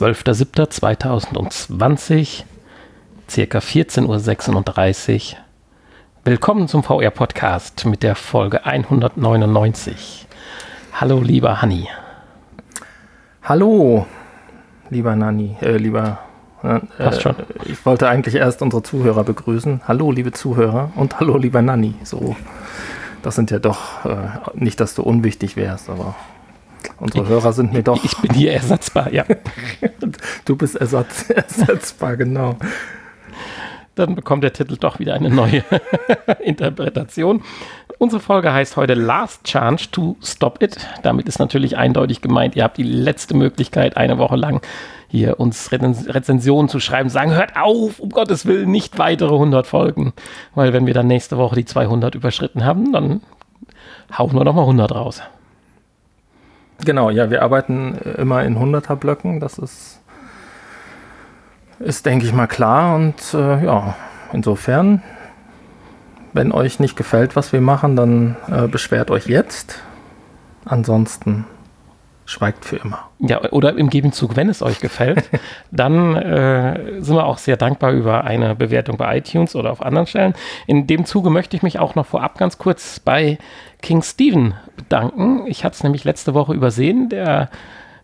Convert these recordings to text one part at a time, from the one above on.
12.07.2020, circa 14.36 Uhr. Willkommen zum VR-Podcast mit der Folge 199. Hallo, lieber Hanni. Hallo, lieber Nanni, äh, lieber. Äh, Passt schon. Ich wollte eigentlich erst unsere Zuhörer begrüßen. Hallo, liebe Zuhörer und hallo, lieber Nanni. So, das sind ja doch äh, nicht, dass du unwichtig wärst, aber unsere Hörer sind mir doch. Ich bin hier ersatzbar, ja. du bist ersatz, ersetzbar, genau. Dann bekommt der Titel doch wieder eine neue Interpretation. Unsere Folge heißt heute Last Chance to Stop It. Damit ist natürlich eindeutig gemeint, ihr habt die letzte Möglichkeit, eine Woche lang hier uns Rezensionen zu schreiben, sagen, hört auf, um Gottes Willen, nicht weitere 100 Folgen. Weil wenn wir dann nächste Woche die 200 überschritten haben, dann hauen wir nochmal 100 raus. Genau, ja, wir arbeiten immer in 100er Blöcken. Das ist, ist denke ich mal, klar. Und äh, ja, insofern, wenn euch nicht gefällt, was wir machen, dann äh, beschwert euch jetzt. Ansonsten schweigt für immer. Ja, oder im Gegenzug, wenn es euch gefällt, dann äh, sind wir auch sehr dankbar über eine Bewertung bei iTunes oder auf anderen Stellen. In dem Zuge möchte ich mich auch noch vorab ganz kurz bei King Steven bedanken. Ich hatte es nämlich letzte Woche übersehen. Der,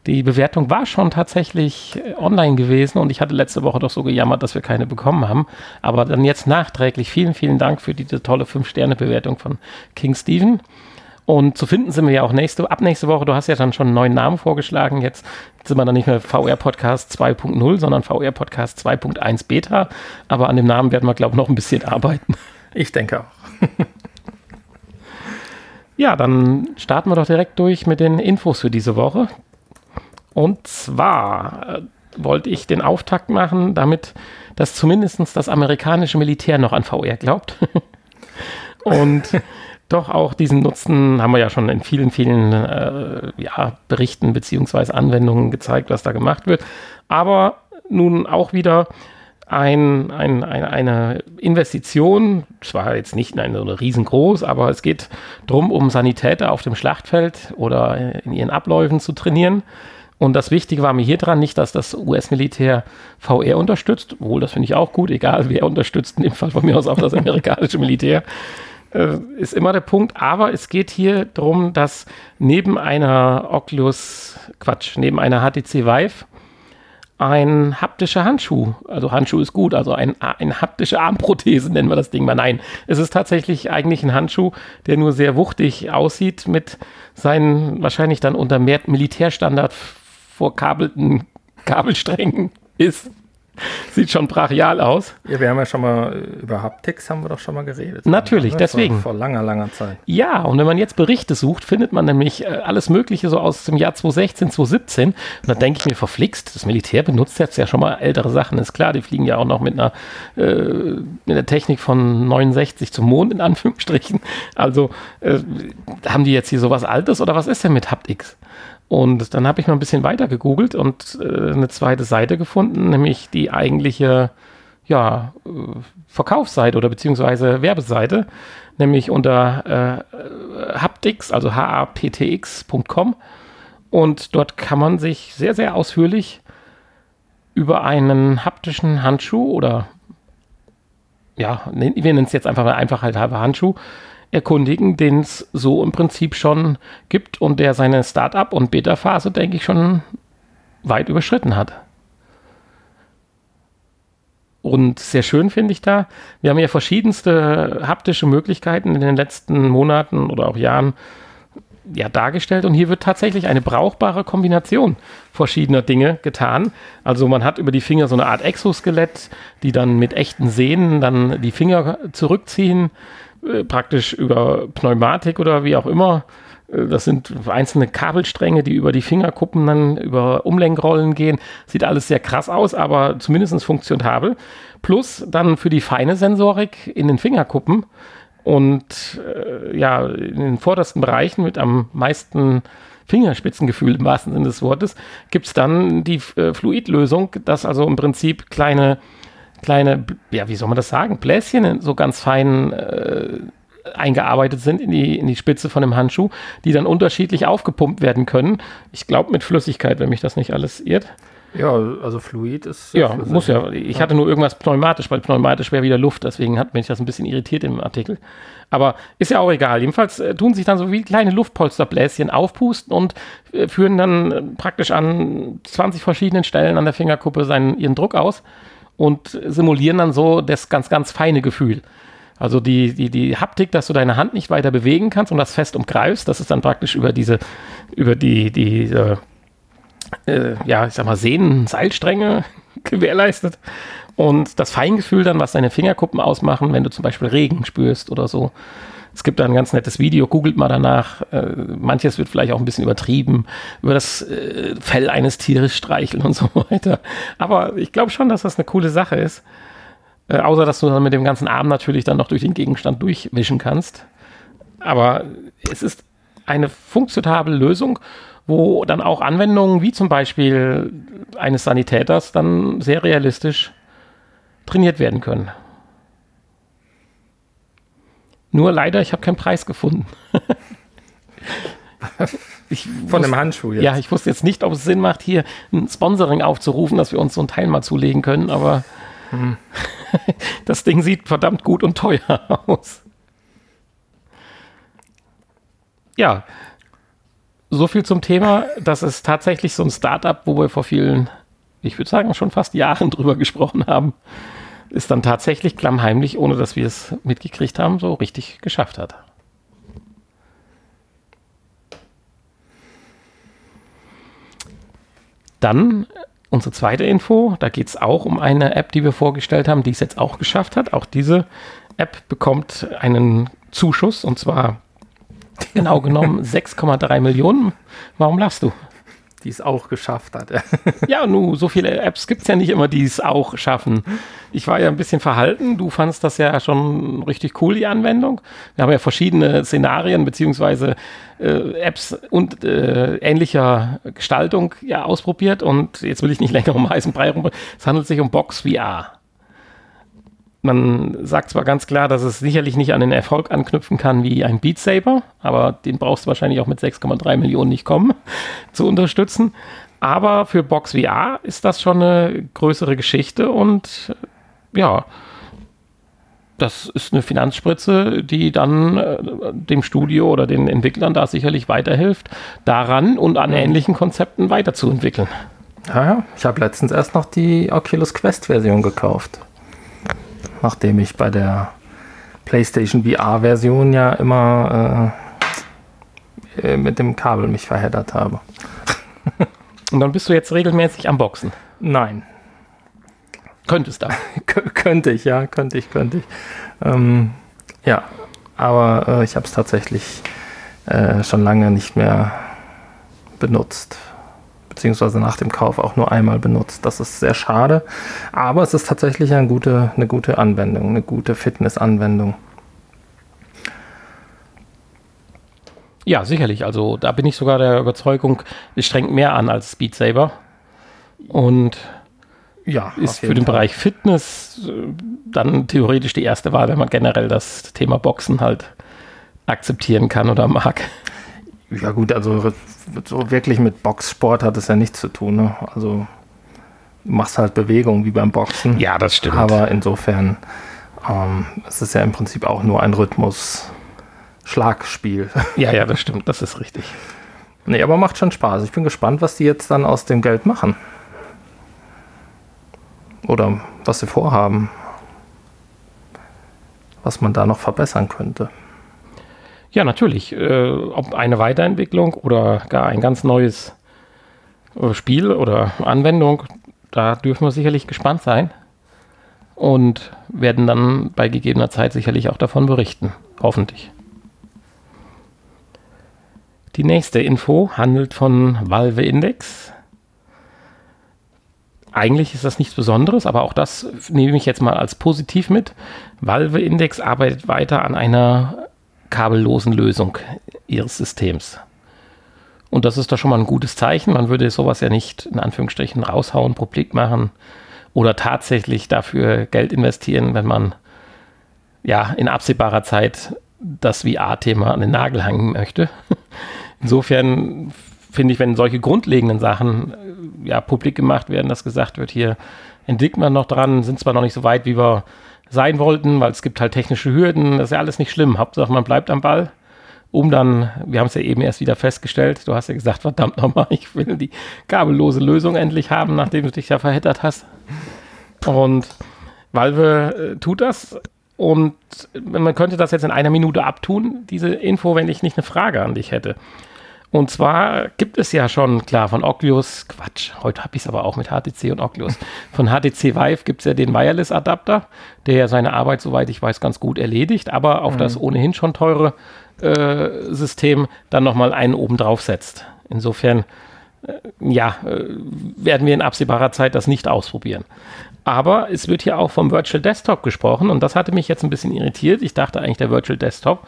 die Bewertung war schon tatsächlich äh, online gewesen und ich hatte letzte Woche doch so gejammert, dass wir keine bekommen haben. Aber dann jetzt nachträglich vielen, vielen Dank für diese tolle 5-Sterne-Bewertung von King Steven. Und zu finden sind wir ja auch nächste, ab nächste Woche. Du hast ja dann schon einen neuen Namen vorgeschlagen. Jetzt sind wir dann nicht mehr VR Podcast 2.0, sondern VR Podcast 2.1 Beta. Aber an dem Namen werden wir, glaube ich, noch ein bisschen arbeiten. Ich denke auch. ja, dann starten wir doch direkt durch mit den Infos für diese Woche. Und zwar äh, wollte ich den Auftakt machen, damit dass zumindest das amerikanische Militär noch an VR glaubt. Und doch auch diesen Nutzen haben wir ja schon in vielen, vielen äh, ja, Berichten beziehungsweise Anwendungen gezeigt, was da gemacht wird. Aber nun auch wieder ein, ein, ein, eine Investition, zwar jetzt nicht eine, so riesengroß, aber es geht darum, um Sanitäter auf dem Schlachtfeld oder in ihren Abläufen zu trainieren. Und das Wichtige war mir hier dran, nicht, dass das US-Militär VR unterstützt, obwohl das finde ich auch gut, egal wer unterstützt, in dem Fall von mir aus auch das amerikanische Militär, äh, ist immer der Punkt. Aber es geht hier darum, dass neben einer Oculus, Quatsch, neben einer HTC Vive ein haptischer Handschuh, also Handschuh ist gut, also ein, eine haptische Armprothese nennen wir das Ding mal. Nein, es ist tatsächlich eigentlich ein Handschuh, der nur sehr wuchtig aussieht mit seinen wahrscheinlich dann unter Militärstandard vorkabelten Kabelsträngen ist. Sieht schon brachial aus. Ja, wir haben ja schon mal über Haptics haben wir doch schon mal geredet. Natürlich, ne? deswegen. Vor, vor, langer, langer Zeit. Ja, und wenn man jetzt Berichte sucht, findet man nämlich äh, alles Mögliche so aus dem Jahr 2016, 2017. Und dann denke ich mir, verflixt, das Militär benutzt jetzt ja schon mal ältere Sachen. Ist klar, die fliegen ja auch noch mit einer äh, mit der Technik von 69 zum Mond, in Anführungsstrichen. Also äh, haben die jetzt hier sowas Altes oder was ist denn mit Haptics? Und dann habe ich mal ein bisschen weiter gegoogelt und äh, eine zweite Seite gefunden, nämlich die eigentliche ja, äh, Verkaufsseite oder beziehungsweise Werbeseite, nämlich unter äh, Haptics, also haptx.com. Und dort kann man sich sehr, sehr ausführlich über einen haptischen Handschuh oder ja, wir nennen es jetzt einfach mal einfach halt halber Handschuh, erkundigen, den es so im Prinzip schon gibt und der seine Start-up- und Beta-Phase, denke ich, schon weit überschritten hat. Und sehr schön finde ich da, wir haben ja verschiedenste haptische Möglichkeiten in den letzten Monaten oder auch Jahren ja, dargestellt und hier wird tatsächlich eine brauchbare Kombination verschiedener Dinge getan. Also man hat über die Finger so eine Art Exoskelett, die dann mit echten Sehnen dann die Finger zurückziehen äh, praktisch über Pneumatik oder wie auch immer. Äh, das sind einzelne Kabelstränge, die über die Fingerkuppen dann über Umlenkrollen gehen. Sieht alles sehr krass aus, aber zumindest funktionabel. Plus dann für die feine Sensorik in den Fingerkuppen und äh, ja, in den vordersten Bereichen mit am meisten Fingerspitzengefühl im wahrsten Sinne des Wortes, gibt es dann die äh, Fluidlösung, dass also im Prinzip kleine kleine, ja, wie soll man das sagen, Bläschen so ganz fein äh, eingearbeitet sind in die, in die Spitze von dem Handschuh, die dann unterschiedlich aufgepumpt werden können. Ich glaube mit Flüssigkeit, wenn mich das nicht alles irrt. Ja, also Fluid ist. Ja, flüssig. muss ja. Ich hatte nur irgendwas pneumatisch, weil pneumatisch wäre wieder Luft, deswegen hat mich das ein bisschen irritiert im Artikel. Aber ist ja auch egal. Jedenfalls äh, tun sich dann so wie kleine Luftpolsterbläschen aufpusten und äh, führen dann praktisch an 20 verschiedenen Stellen an der Fingerkuppe seinen, ihren Druck aus und simulieren dann so das ganz, ganz feine Gefühl. Also die, die, die Haptik, dass du deine Hand nicht weiter bewegen kannst und das fest umgreifst, das ist dann praktisch über diese, über die, die, äh, äh, ja, ich sag mal, Sehnen, Seilstränge gewährleistet. Und das Feingefühl dann, was deine Fingerkuppen ausmachen, wenn du zum Beispiel Regen spürst oder so. Es gibt da ein ganz nettes Video, googelt mal danach. Äh, manches wird vielleicht auch ein bisschen übertrieben, über das äh, Fell eines Tieres streicheln und so weiter. Aber ich glaube schon, dass das eine coole Sache ist. Äh, außer, dass du dann mit dem ganzen Arm natürlich dann noch durch den Gegenstand durchwischen kannst. Aber es ist eine funktionable Lösung wo dann auch Anwendungen wie zum Beispiel eines Sanitäters dann sehr realistisch trainiert werden können. Nur leider, ich habe keinen Preis gefunden. ich Von dem Handschuh jetzt. Ja, ich wusste jetzt nicht, ob es Sinn macht, hier ein Sponsoring aufzurufen, dass wir uns so ein Teil mal zulegen können, aber hm. das Ding sieht verdammt gut und teuer aus. Ja, so viel zum Thema. Das ist tatsächlich so ein Startup, wo wir vor vielen, ich würde sagen, schon fast Jahren drüber gesprochen haben. Ist dann tatsächlich klammheimlich, ohne dass wir es mitgekriegt haben, so richtig geschafft hat. Dann unsere zweite Info. Da geht es auch um eine App, die wir vorgestellt haben, die es jetzt auch geschafft hat. Auch diese App bekommt einen Zuschuss und zwar Genau genommen 6,3 Millionen. Warum lachst du? Die es auch geschafft hat. ja, nu, so viele Apps gibt es ja nicht immer, die es auch schaffen. Ich war ja ein bisschen verhalten. Du fandest das ja schon richtig cool, die Anwendung. Wir haben ja verschiedene Szenarien beziehungsweise äh, Apps und äh, ähnlicher Gestaltung ja ausprobiert. Und jetzt will ich nicht länger um heißen Brei rum. Es handelt sich um Box VR. Man sagt zwar ganz klar, dass es sicherlich nicht an den Erfolg anknüpfen kann wie ein Beat Saber, aber den brauchst du wahrscheinlich auch mit 6,3 Millionen nicht kommen, zu unterstützen. Aber für Box VR ist das schon eine größere Geschichte und ja, das ist eine Finanzspritze, die dann äh, dem Studio oder den Entwicklern da sicherlich weiterhilft, daran und an ähnlichen Konzepten weiterzuentwickeln. Ja. Ich habe letztens erst noch die Oculus Quest Version gekauft nachdem ich bei der PlayStation VR-Version ja immer äh, äh, mit dem Kabel mich verheddert habe. Und dann bist du jetzt regelmäßig am Boxen? Nein. Könntest du? könnte ich, ja, könnte ich, könnte ich. Ähm, ja, aber äh, ich habe es tatsächlich äh, schon lange nicht mehr benutzt beziehungsweise nach dem Kauf auch nur einmal benutzt. Das ist sehr schade, aber es ist tatsächlich eine gute, eine gute Anwendung, eine gute Fitness-Anwendung. Ja, sicherlich. Also da bin ich sogar der Überzeugung, es strengt mehr an als Speed Saber. Und ja, ist für den Fall. Bereich Fitness äh, dann theoretisch die erste Wahl, wenn man generell das Thema Boxen halt akzeptieren kann oder mag. Ja gut, also so wirklich mit Boxsport hat es ja nichts zu tun. Ne? Also du machst halt Bewegung wie beim Boxen. Ja, das stimmt. Aber insofern ähm, es ist ja im Prinzip auch nur ein Rhythmus-Schlagspiel. Ja, ja, das stimmt, das ist richtig. Nee, aber macht schon Spaß. Ich bin gespannt, was die jetzt dann aus dem Geld machen. Oder was sie vorhaben. Was man da noch verbessern könnte. Ja, natürlich. Äh, ob eine Weiterentwicklung oder gar ein ganz neues äh, Spiel oder Anwendung, da dürfen wir sicherlich gespannt sein und werden dann bei gegebener Zeit sicherlich auch davon berichten. Hoffentlich. Die nächste Info handelt von Valve Index. Eigentlich ist das nichts Besonderes, aber auch das nehme ich jetzt mal als positiv mit. Valve Index arbeitet weiter an einer kabellosen Lösung ihres Systems. Und das ist doch schon mal ein gutes Zeichen. Man würde sowas ja nicht in Anführungsstrichen raushauen, publik machen oder tatsächlich dafür Geld investieren, wenn man ja in absehbarer Zeit das VR-Thema an den Nagel hängen möchte. Insofern finde ich, wenn solche grundlegenden Sachen äh, ja publik gemacht werden, dass gesagt wird, hier entwickelt man noch dran, sind zwar noch nicht so weit, wie wir sein wollten, weil es gibt halt technische Hürden, das ist ja alles nicht schlimm. Hauptsache, man bleibt am Ball, um dann, wir haben es ja eben erst wieder festgestellt, du hast ja gesagt, verdammt nochmal, ich will die kabellose Lösung endlich haben, nachdem du dich ja verheddert hast. Und Valve äh, tut das und man könnte das jetzt in einer Minute abtun, diese Info, wenn ich nicht eine Frage an dich hätte. Und zwar gibt es ja schon, klar, von Oculus, Quatsch, heute habe ich es aber auch mit HTC und Oculus. Von HTC Vive gibt es ja den Wireless-Adapter, der ja seine Arbeit, soweit ich weiß, ganz gut erledigt, aber auf mhm. das ohnehin schon teure äh, System dann nochmal einen oben drauf setzt. Insofern, äh, ja, äh, werden wir in absehbarer Zeit das nicht ausprobieren. Aber es wird hier auch vom Virtual Desktop gesprochen und das hatte mich jetzt ein bisschen irritiert. Ich dachte eigentlich, der Virtual Desktop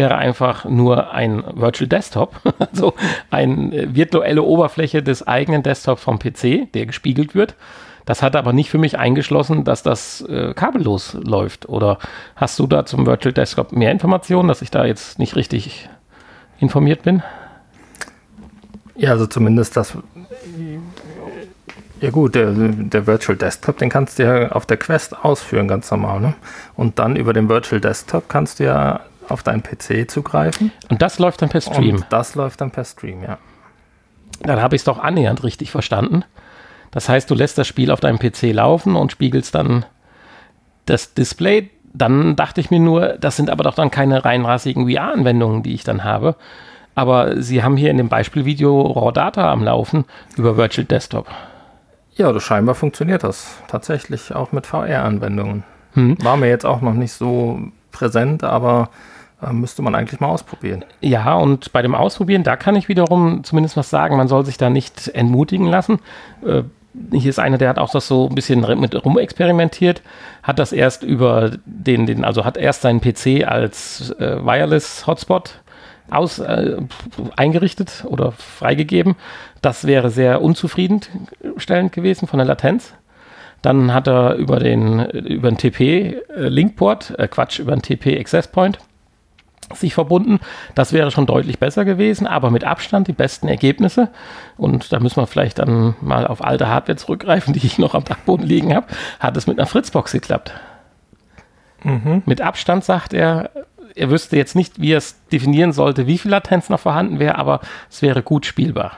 wäre einfach nur ein Virtual Desktop, also eine äh, virtuelle Oberfläche des eigenen Desktops vom PC, der gespiegelt wird. Das hat aber nicht für mich eingeschlossen, dass das äh, kabellos läuft. Oder hast du da zum Virtual Desktop mehr Informationen, dass ich da jetzt nicht richtig informiert bin? Ja, also zumindest das ja gut, der, der Virtual Desktop, den kannst du ja auf der Quest ausführen, ganz normal. Ne? Und dann über den Virtual Desktop kannst du ja auf deinen PC zugreifen. Und das läuft dann per Stream. Und das läuft dann per Stream, ja. Dann habe ich es doch annähernd richtig verstanden. Das heißt, du lässt das Spiel auf deinem PC laufen und spiegelst dann das Display. Dann dachte ich mir nur, das sind aber doch dann keine reinrassigen VR-Anwendungen, die ich dann habe. Aber sie haben hier in dem Beispielvideo Raw Data am Laufen über Virtual Desktop. Ja, also scheinbar funktioniert das tatsächlich auch mit VR-Anwendungen. Hm. War mir jetzt auch noch nicht so präsent, aber müsste man eigentlich mal ausprobieren. Ja, und bei dem Ausprobieren, da kann ich wiederum zumindest was sagen, man soll sich da nicht entmutigen lassen. Äh, hier ist einer, der hat auch das so ein bisschen mit rumexperimentiert, hat das erst über den, den also hat erst seinen PC als äh, Wireless Hotspot aus, äh, eingerichtet oder freigegeben. Das wäre sehr unzufriedenstellend gewesen von der Latenz. Dann hat er über den, über den TP äh, äh, Quatsch, über den TP Access Point sich verbunden. Das wäre schon deutlich besser gewesen, aber mit Abstand die besten Ergebnisse. Und da müssen wir vielleicht dann mal auf alte Hardware zurückgreifen, die ich noch am Dachboden liegen habe. Hat es mit einer Fritzbox geklappt. Mhm. Mit Abstand sagt er, er wüsste jetzt nicht, wie er es definieren sollte, wie viel Latenz noch vorhanden wäre, aber es wäre gut spielbar.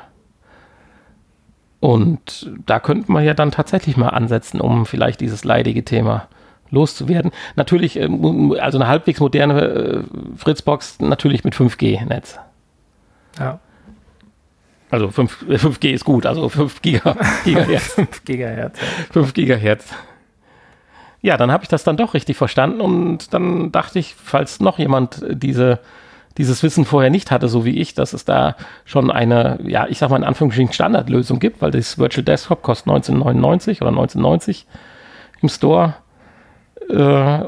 Und da könnte man ja dann tatsächlich mal ansetzen, um vielleicht dieses leidige Thema loszuwerden. Natürlich, äh, also eine halbwegs moderne äh, Fritzbox, natürlich mit 5G-Netz. Ja. Also 5, 5G ist gut, also 5 Giga, Gigahertz. 5 Gigahertz. 5 Gigahertz. Ja, dann habe ich das dann doch richtig verstanden und dann dachte ich, falls noch jemand diese, dieses Wissen vorher nicht hatte, so wie ich, dass es da schon eine, ja, ich sag mal in Anführungsstrichen Standardlösung gibt, weil das Virtual Desktop kostet 1999 oder 1990 im Store äh,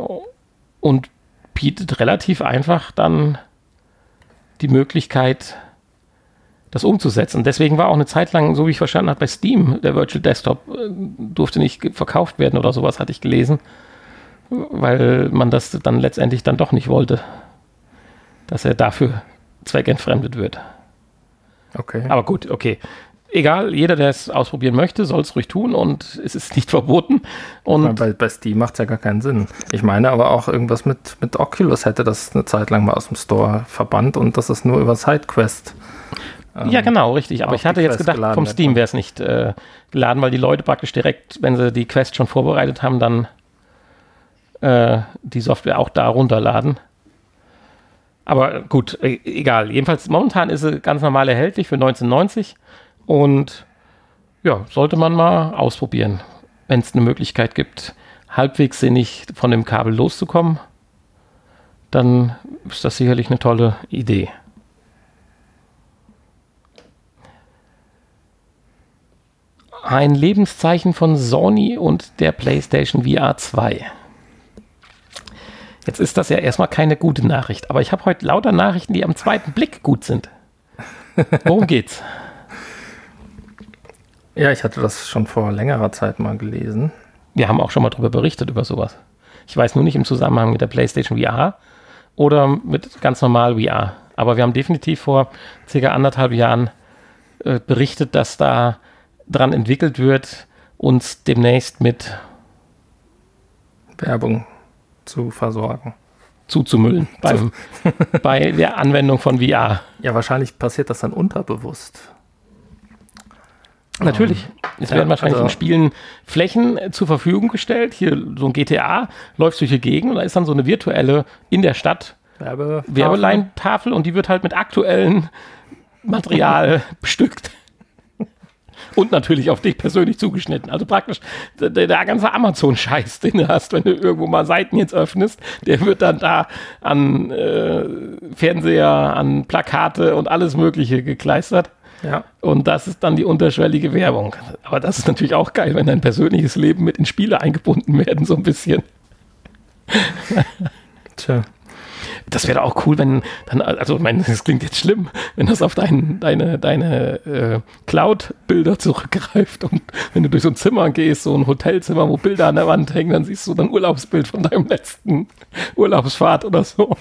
und bietet relativ einfach dann die Möglichkeit, das umzusetzen. Deswegen war auch eine Zeit lang, so wie ich verstanden habe, bei Steam, der Virtual Desktop äh, durfte nicht verkauft werden oder sowas, hatte ich gelesen, weil man das dann letztendlich dann doch nicht wollte, dass er dafür zweckentfremdet wird. Okay. Aber gut, okay. Egal, jeder, der es ausprobieren möchte, soll es ruhig tun und es ist nicht verboten. Und bei, bei Steam macht es ja gar keinen Sinn. Ich meine aber auch irgendwas mit, mit Oculus hätte das eine Zeit lang mal aus dem Store verbannt und das ist nur über SideQuest ähm, ja, genau, richtig. Aber ich hatte jetzt gedacht, vom Steam wäre es nicht äh, geladen, weil die Leute praktisch direkt, wenn sie die Quest schon vorbereitet haben, dann äh, die Software auch da runterladen. Aber gut, äh, egal. Jedenfalls momentan ist sie ganz normal erhältlich für 1990 und ja, sollte man mal ausprobieren, wenn es eine Möglichkeit gibt, halbwegs sinnig von dem Kabel loszukommen. Dann ist das sicherlich eine tolle Idee. ein Lebenszeichen von Sony und der PlayStation VR 2. Jetzt ist das ja erstmal keine gute Nachricht, aber ich habe heute lauter Nachrichten, die am zweiten Blick gut sind. Worum geht's? Ja, ich hatte das schon vor längerer Zeit mal gelesen. Wir haben auch schon mal darüber berichtet, über sowas. Ich weiß nur nicht im Zusammenhang mit der PlayStation VR oder mit ganz normal VR. Aber wir haben definitiv vor circa anderthalb Jahren äh, berichtet, dass da dran entwickelt wird, uns demnächst mit Werbung zu versorgen. Zuzumüllen beim, bei der Anwendung von VR. Ja, wahrscheinlich passiert das dann unterbewusst. Natürlich. Es Ja, werden wahrscheinlich also- in Spielen Flächen äh, zur Verfügung gestellt. Hier so ein GTA, läufst durch die Gegend und da ist dann so eine virtuelle in der Stadt Werbe Werbeleintafel und die wird halt mit aktuellem Material bestückt. Und natürlich auf dich persönlich zugeschnitten. Also praktisch der, der ganze Amazon-Scheiß, den du hast, wenn du irgendwo mal Seiten jetzt öffnest, der wird dann da an äh, Fernseher, an Plakate und alles Mögliche gekleistert. Ja. Und das ist dann die unterschwellige Werbung. Aber das ist natürlich auch geil, wenn dein persönliches Leben mit in Spiele eingebunden werden, so ein bisschen. Tja. Das wäre auch cool, wenn dann, also ich meine, das klingt jetzt schlimm, wenn das auf dein, deine, deine äh, Cloud-Bilder zurückgreift und wenn du durch so ein Zimmer gehst, so ein Hotelzimmer, wo Bilder an der Wand hängen, dann siehst du dann Urlaubsbild von deinem letzten Urlaubsfahrt oder so.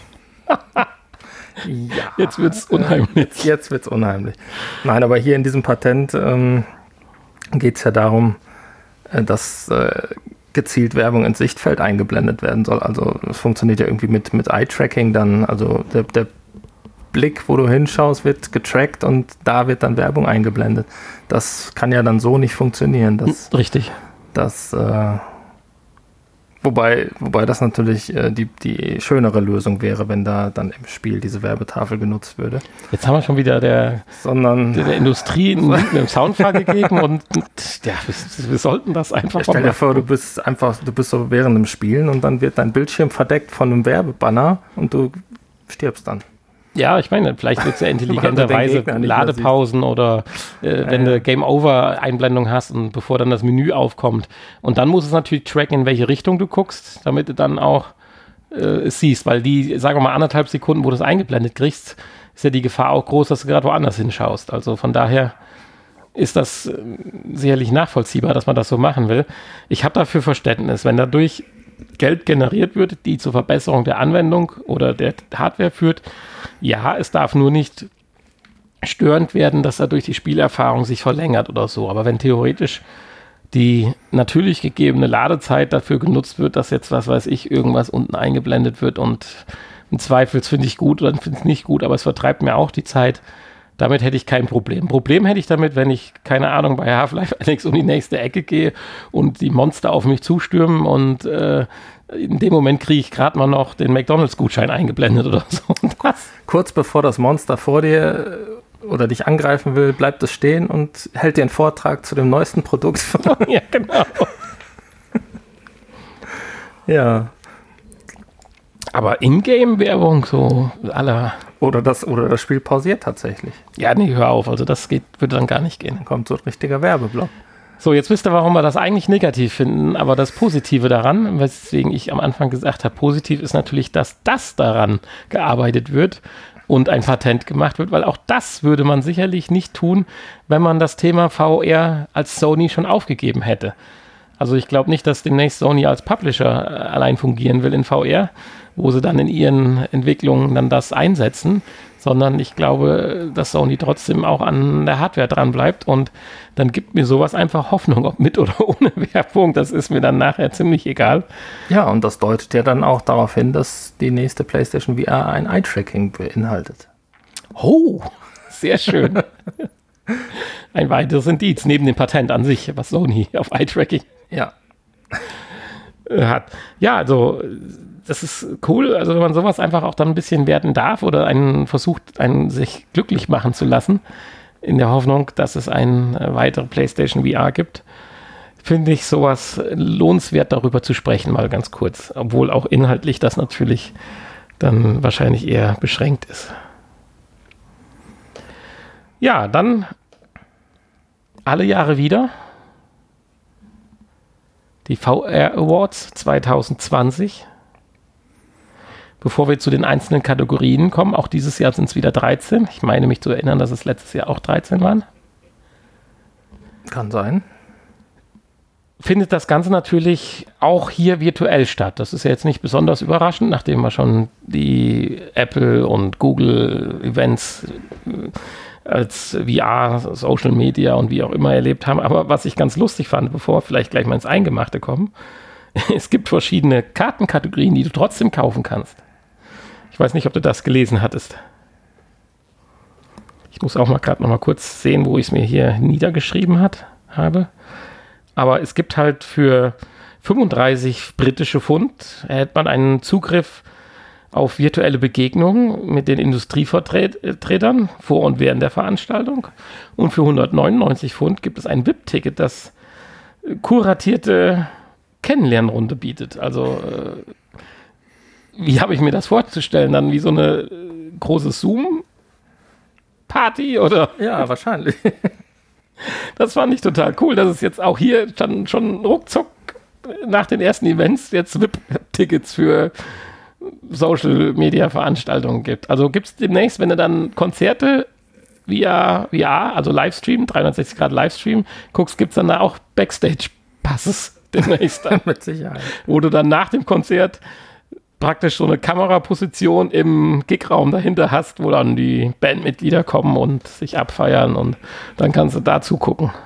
Ja. Jetzt wird's unheimlich. Jetzt wird es unheimlich. Nein, aber hier in diesem Patent ähm, geht es ja darum, äh, dass äh, gezielt Werbung ins Sichtfeld eingeblendet werden soll. Also es funktioniert ja irgendwie mit, mit Eye-Tracking dann. Also der, der Blick, wo du hinschaust, wird getrackt und da wird dann Werbung eingeblendet. Das kann ja dann so nicht funktionieren. Das, Richtig. das äh, wobei, wobei das natürlich äh, die, die schönere Lösung wäre, wenn da dann im Spiel diese Werbetafel genutzt würde. Jetzt haben wir schon wieder der, Sondern der, der Industrie einen, Soundfall gegeben und ja, wir, wir sollten das einfach Stell dir vor, du bist einfach, du bist so während dem Spielen und dann wird dein Bildschirm verdeckt von einem Werbebanner und du stirbst dann. Ja, ich meine, vielleicht wird es ja intelligenterweise Ladepausen oder äh, wenn Ja, du Game Over Einblendung hast und bevor dann das Menü aufkommt. Und dann muss es natürlich tracken, in welche Richtung du guckst, damit du dann auch äh, es siehst, weil die, sagen wir mal, anderthalb Sekunden, wo du es eingeblendet kriegst, ist ja die Gefahr auch groß, dass du gerade woanders hinschaust. Also von daher ist das äh, sicherlich nachvollziehbar, dass man das so machen will. Ich habe dafür Verständnis, wenn dadurch Geld generiert wird, die zur Verbesserung der Anwendung oder der Hardware führt. Ja, es darf nur nicht störend werden, dass dadurch die Spielerfahrung sich verlängert oder so. Aber wenn theoretisch die natürlich gegebene Ladezeit dafür genutzt wird, dass jetzt, was weiß ich, irgendwas unten eingeblendet wird und im Zweifel finde ich gut oder finde es nicht gut, aber es vertreibt mir auch die Zeit. Damit hätte ich kein Problem. Problem hätte ich damit, wenn ich, keine Ahnung, bei Half-Life Alex um die nächste Ecke gehe und die Monster auf mich zustürmen und äh, in dem Moment kriege ich gerade mal noch den McDonalds-Gutschein eingeblendet oder so. Das, Kurz bevor das Monster vor dir äh, oder dich angreifen will, bleibt es stehen und hält dir einen Vortrag zu dem neuesten Produkt vor. ja, genau. ja. Aber Ingame-Werbung so aller. Oder das, oder das Spiel pausiert tatsächlich. Ja, nee, hör auf. Also das geht, würde dann gar nicht gehen. Dann kommt so ein richtiger Werbeblock. So, jetzt wisst ihr, warum wir das eigentlich negativ finden. Aber das Positive daran, weswegen ich am Anfang gesagt habe, positiv ist natürlich, dass das daran gearbeitet wird und ein Patent gemacht wird, weil auch das würde man sicherlich nicht tun, wenn man das Thema VR als Sony schon aufgegeben hätte. Also ich glaube nicht, dass demnächst Sony als Publisher äh, allein fungieren will in VR, wo sie dann in ihren Entwicklungen dann das einsetzen, sondern ich glaube, dass Sony trotzdem auch an der Hardware dran bleibt und dann gibt mir sowas einfach Hoffnung, ob mit oder ohne Werbung, das ist mir dann nachher ziemlich egal. Ja, und das deutet ja dann auch darauf hin, dass die nächste PlayStation VR ein Eye-Tracking beinhaltet. Oh, sehr schön. Ein weiteres Indiz neben dem Patent an sich, was Sony auf Eye-Tracking Ja. hat. Ja, also das ist cool, also wenn man sowas einfach auch dann ein bisschen werten darf oder einen versucht, einen sich glücklich machen zu lassen, in der Hoffnung, dass es eine äh, weitere PlayStation VR gibt, finde ich sowas lohnenswert darüber zu sprechen, mal ganz kurz. Obwohl auch inhaltlich das natürlich dann wahrscheinlich eher beschränkt ist. Ja, dann alle Jahre wieder die VR Awards 2020. Bevor wir zu den einzelnen Kategorien kommen, auch dieses Jahr sind es wieder 13. Ich meine mich zu erinnern, dass es letztes Jahr auch 13 waren. Kann sein. findet das Ganze natürlich auch hier virtuell statt. Das ist ja jetzt nicht besonders überraschend, nachdem wir schon die Apple und Google Events äh, als VR, Social Media und wie auch immer erlebt haben. Aber was ich ganz lustig fand, bevor wir vielleicht gleich mal ins Eingemachte kommen, es gibt verschiedene Kartenkategorien, die du trotzdem kaufen kannst. Ich weiß nicht, ob du das gelesen hattest. Ich muss auch mal gerade noch mal kurz sehen, wo ich es mir hier niedergeschrieben hat, habe. Aber es gibt halt für 35 britische Pfund erhält man einen Zugriff auf virtuelle Begegnungen mit den Industrievertretern vor und während der Veranstaltung. Und für 199 Pfund gibt es ein VIP-Ticket, das kuratierte Kennenlernrunde bietet. Also, äh, wie habe ich mir das vorzustellen? Dann wie so eine äh, große Zoom-Party oder? Ja, wahrscheinlich. Das fand ich total cool, dass es jetzt auch hier schon, schon ruckzuck nach den ersten Events jetzt VIP-Tickets für Social Media Veranstaltungen gibt. Also gibt es demnächst, wenn du dann Konzerte via VR, also Livestream, 360 Grad Livestream guckst, gibt es dann da auch Backstage-Passes demnächst. Mit Sicherheit. Wo du dann nach dem Konzert praktisch so eine Kameraposition im Gigraum dahinter hast, wo dann die Bandmitglieder kommen und sich abfeiern und dann kannst du da zugucken.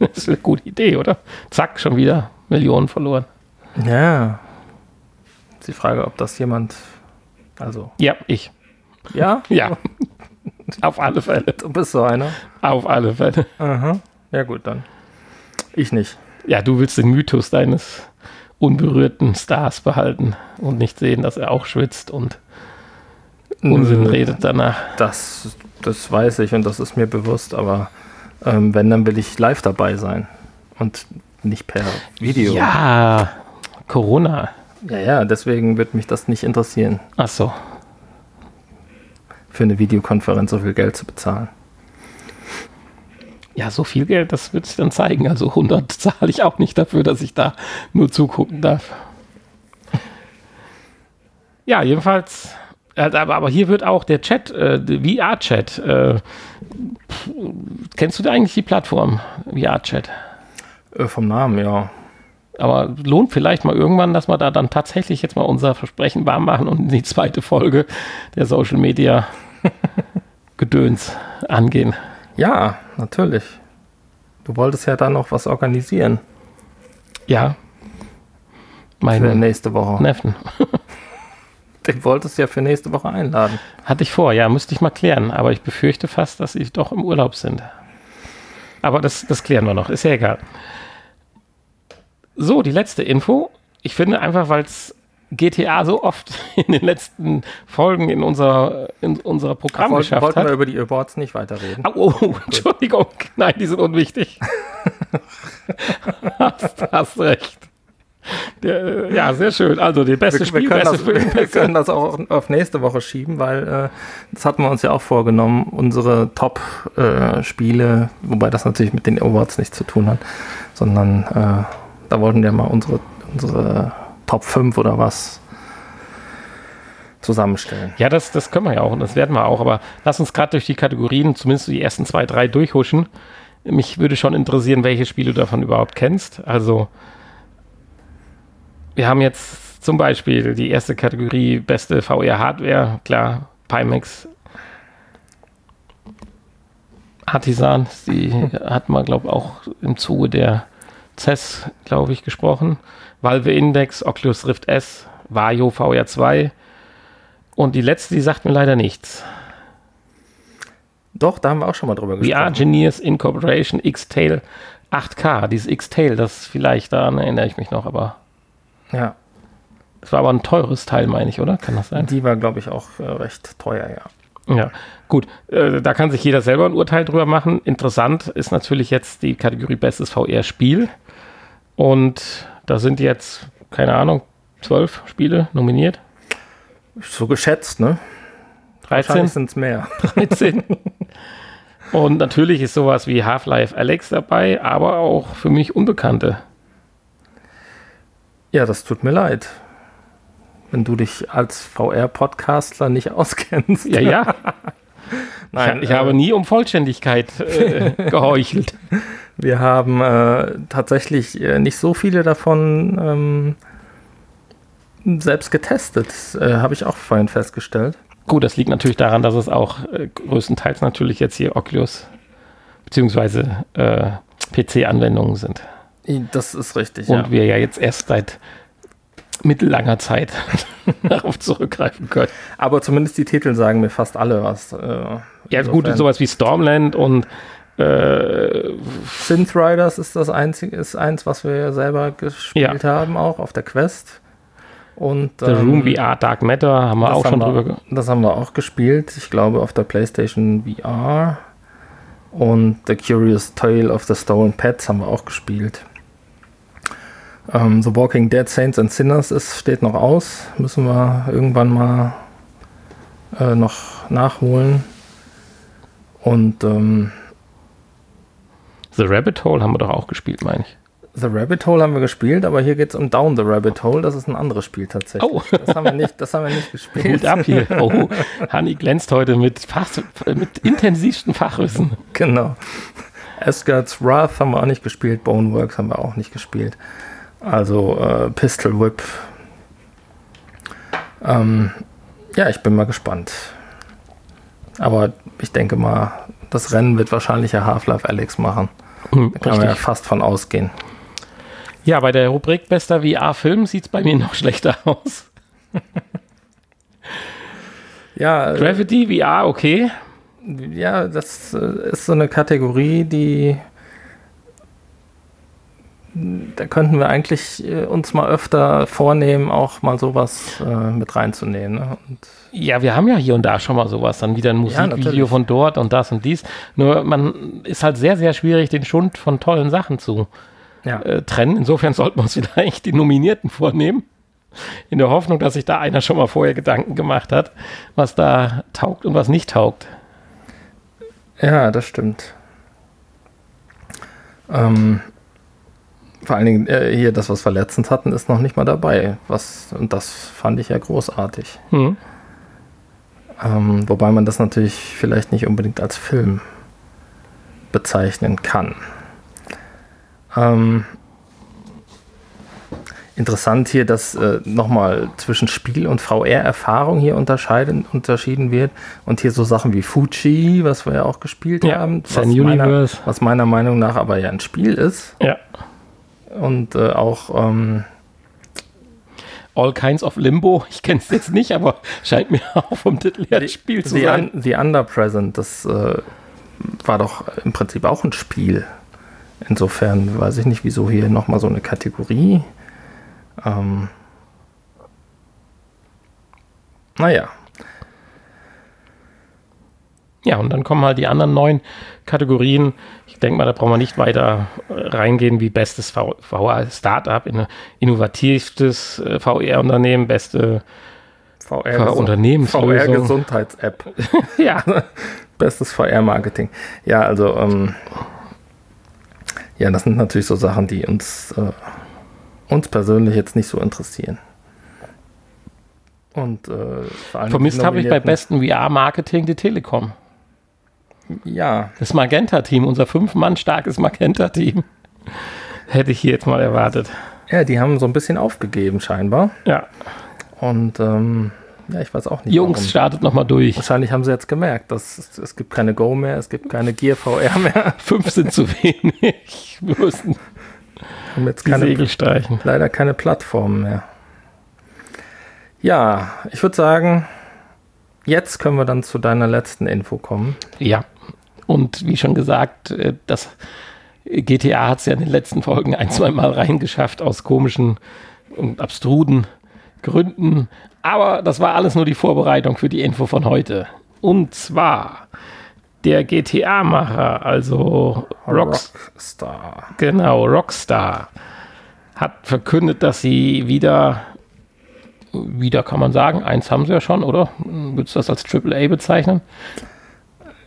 Das ist eine gute Idee, oder? Zack, schon wieder Millionen verloren. Ja. Ist die Frage, ob das jemand, also. Ja, ich. Ja? Ja. Auf alle Fälle. Du bist so einer. Auf alle Fälle. Aha. Ja, gut, dann. Ich nicht. Ja, du willst den Mythos deines unberührten Stars behalten und nicht sehen, dass er auch schwitzt und Unsinn redet danach. Das, das weiß ich und das ist mir bewusst, aber ähm, wenn, dann will ich live dabei sein und nicht per Video. Ja, Corona. Ja, ja, deswegen wird mich das nicht interessieren, Ach so. für eine Videokonferenz so viel Geld zu bezahlen. Ja, so viel Geld, das wird sich dann zeigen. Also 100 zahle ich auch nicht dafür, dass ich da nur zugucken darf. Ja, jedenfalls. äh, Aber, aber hier wird auch der Chat, äh, VR-Chat. Äh, kennst du da eigentlich die Plattform VR-Chat? Äh, vom Namen, ja. Aber lohnt vielleicht mal irgendwann, dass wir da dann tatsächlich jetzt mal unser Versprechen warm machen und die zweite Folge der Social Media Gedöns angehen. Ja, natürlich. Du wolltest ja dann noch was organisieren Ja. für Meine nächste Woche. Neffen. Den wolltest du ja für nächste Woche einladen. Hatte ich vor, ja, müsste ich mal klären. Aber ich befürchte fast, dass sie doch im Urlaub sind. Aber das, das klären wir noch, ist ja egal. So, die letzte Info. Ich finde einfach, weil es GTA so oft in den letzten Folgen in unser, in unser Programm Woll- geschafft wollten hat. wir über die Awards nicht weiterreden. Au, Oh, Entschuldigung. Nein, die sind unwichtig. hast, hast recht. Der, äh, ja, sehr schön. Also, die beste wir, wir, Spiel, können beste das, wir Film, können das auch auf nächste Woche schieben, weil äh, das hatten wir uns ja auch vorgenommen, unsere Top-Spiele, wobei das natürlich mit den Awards nichts zu tun hat, sondern äh, da wollten wir mal unsere, unsere Top 5 oder was zusammenstellen. Ja, das, das können wir ja auch und das werden wir auch. Aber lass uns gerade durch die Kategorien, zumindest die ersten zwei, drei, durchhuschen. Mich würde schon interessieren, welche Spiele du davon überhaupt kennst. Also, wir haben jetzt zum Beispiel die erste Kategorie beste VR-Hardware. Klar, Pimax. Artisan, die hat man, glaube ich, auch im Zuge der CES, glaube ich, gesprochen. Valve Index, Oculus Rift S, Vario VR 2, und die letzte, die sagt mir leider nichts. Doch, da haben wir auch schon mal drüber VR gesprochen. Engineers Incorporation X-Tail 8K. Dieses X-Tail, das vielleicht, daran erinnere ich mich noch, aber Ja, es war aber ein teures Teil, meine ich, oder? Kann das sein? die war, glaube ich, auch äh, recht teuer, ja. Ja, gut. Äh, da kann sich jeder selber ein Urteil drüber machen. Interessant ist natürlich jetzt die Kategorie Bestes VR-Spiel. Und da sind jetzt, keine Ahnung, zwölf Spiele nominiert. So geschätzt, ne? 13. Wahrscheinlich sind es mehr. 13. Und natürlich ist sowas wie Half-Life Alex dabei, aber auch für mich Unbekannte. Ja, das tut mir leid. Wenn du dich als VR-Podcastler nicht auskennst. Ja, ja. Nein, ich, ich äh, habe nie um Vollständigkeit äh, geheuchelt. Wir haben äh, tatsächlich äh, nicht so viele davon ähm, selbst getestet, äh, habe ich auch vorhin festgestellt. Gut, das liegt natürlich daran, dass es auch äh, größtenteils natürlich jetzt hier Oculus beziehungsweise äh, PC-Anwendungen sind. Das ist richtig. Und ja. wir ja jetzt erst seit mittellanger Zeit darauf zurückgreifen können. Aber zumindest die Titel sagen mir fast alle was. Ja, gut, sowas wie Stormland und äh, Synth Riders ist das einzige, ist eins, was wir selber gespielt ja. haben, auch auf der Quest. Und, The ähm, Room VR Dark Matter haben wir auch schon wir, drüber. Das haben wir auch gespielt, ich glaube auf der PlayStation VR. Und The Curious Tale of the Stolen Pets haben wir auch gespielt. Ähm, the Walking Dead Saints and Sinners ist, steht noch aus. Müssen wir irgendwann mal äh, noch nachholen. Und ähm, The Rabbit Hole haben wir doch auch gespielt, meine ich. The Rabbit Hole haben wir gespielt, aber hier geht es um Down the Rabbit Hole. Das ist ein anderes Spiel tatsächlich. Oh. Das haben wir nicht, das haben wir nicht gespielt. Gut ab hier. Oh, Hanni glänzt heute mit, Fach, mit intensivstem Fachwissen. Genau. Asgard's Wrath haben wir auch nicht gespielt. Boneworks haben wir auch nicht gespielt. Also äh, Pistol Whip. Ähm, ja, ich bin mal gespannt. Aber ich denke mal, das Rennen wird wahrscheinlich ja Half-Life Alex machen. Kann richtig. man ja fast von ausgehen. Ja, bei der Rubrik bester VR-Film sieht es bei mir noch schlechter aus. ja. Gravity VR, okay. Ja, das äh, ist so eine Kategorie, die da könnten wir eigentlich äh, uns mal öfter vornehmen, auch mal sowas äh, mit reinzunehmen. Ne? ja, wir haben ja hier und da schon mal sowas, dann wieder ein Musikvideo ja, von dort und das und dies. Nur man ist halt sehr, sehr schwierig, den Schund von tollen Sachen zu ja. äh, trennen. Insofern sollten wir uns vielleicht die Nominierten vornehmen. In der Hoffnung, dass sich da einer schon mal vorher Gedanken gemacht hat, was da taugt und was nicht taugt. Ja, das stimmt. Ähm, vor allen Dingen äh, hier das, was wir letztens hatten, ist noch nicht mal dabei. Was, und das fand ich ja großartig. Mhm. Ähm, wobei man das natürlich vielleicht nicht unbedingt als Film bezeichnen kann. Ähm, interessant hier, dass äh, nochmal zwischen Spiel und VR-Erfahrung hier unterscheiden, unterschieden wird. Und hier so Sachen wie Fuji, was wir ja auch gespielt ja, haben, was meiner, was meiner Meinung nach aber ja ein Spiel ist. Ja und äh, auch ähm, All Kinds of Limbo. Ich kenne es jetzt nicht, aber scheint mir auch vom Titel her ein Spiel zu the sein. Un the Underpresent, das äh, war doch im Prinzip auch ein Spiel. Insofern weiß ich nicht, wieso hier nochmal so eine Kategorie. Ähm, naja, ja, und dann kommen halt die anderen neun Kategorien. Ich denke mal, da brauchen wir nicht weiter reingehen wie bestes VR-Startup, innovativstes äh, VR-Unternehmen, beste VR-Unternehmenslösung. VR-Gesundheits-App. ja. Bestes VR-Marketing. Ja, also, ähm, ja, das sind natürlich so Sachen, die uns, äh, uns persönlich jetzt nicht so interessieren. Und äh, Vermisst habe ich bei besten VR-Marketing die Telekom. Ja. Das Magenta-Team, unser fünf Mann starkes Magenta-Team. Hätte ich hier jetzt mal erwartet. Ja, die haben so ein bisschen aufgegeben, scheinbar. Ja. Und ähm, ja, ich weiß auch nicht. Jungs, warum. startet nochmal durch. Wahrscheinlich haben sie jetzt gemerkt, dass es, es gibt keine Go mehr, es gibt keine Gear VR mehr. Fünf sind zu wenig. Wir müssen haben jetzt keine, Segel streichen. Leider keine Plattform mehr. Ja, ich würde sagen, jetzt können wir dann zu deiner letzten Info kommen. Ja. Und wie schon gesagt, äh, das GTA hat es ja in den letzten Folgen ein, zwei Mal reingeschafft aus komischen und abstruden Gründen. Aber das war alles nur die Vorbereitung für die Info von heute. Und zwar der GTA-Macher, also Rocks Rockstar. Genau, Rockstar hat verkündet, dass sie wieder, wieder kann man sagen, eins haben sie ja schon, oder? Würdest du das als AAA bezeichnen?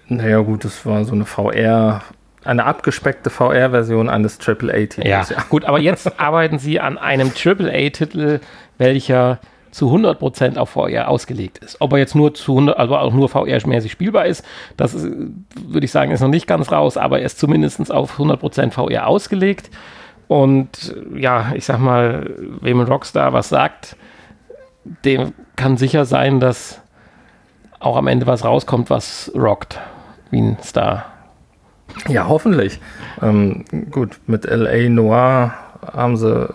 Naja, gut, das war so eine VR, eine abgespeckte VR-Version eines AAA-Titels. Ja, ja, gut, aber jetzt arbeiten sie an einem AAA-Titel, welcher zu 100% auf VR ausgelegt ist. Ob er jetzt nur zu 100, also auch nur VR-mäßig spielbar ist, das ist, würde ich sagen, ist noch nicht ganz raus, aber er ist zumindest auf 100% VR ausgelegt. Und ja, ich sag mal, wem Rockstar was sagt, dem kann sicher sein, dass auch am Ende was rauskommt, was rockt, wie ein Star. Ja, hoffentlich. Ähm, gut, mit LA Noir haben sie äh,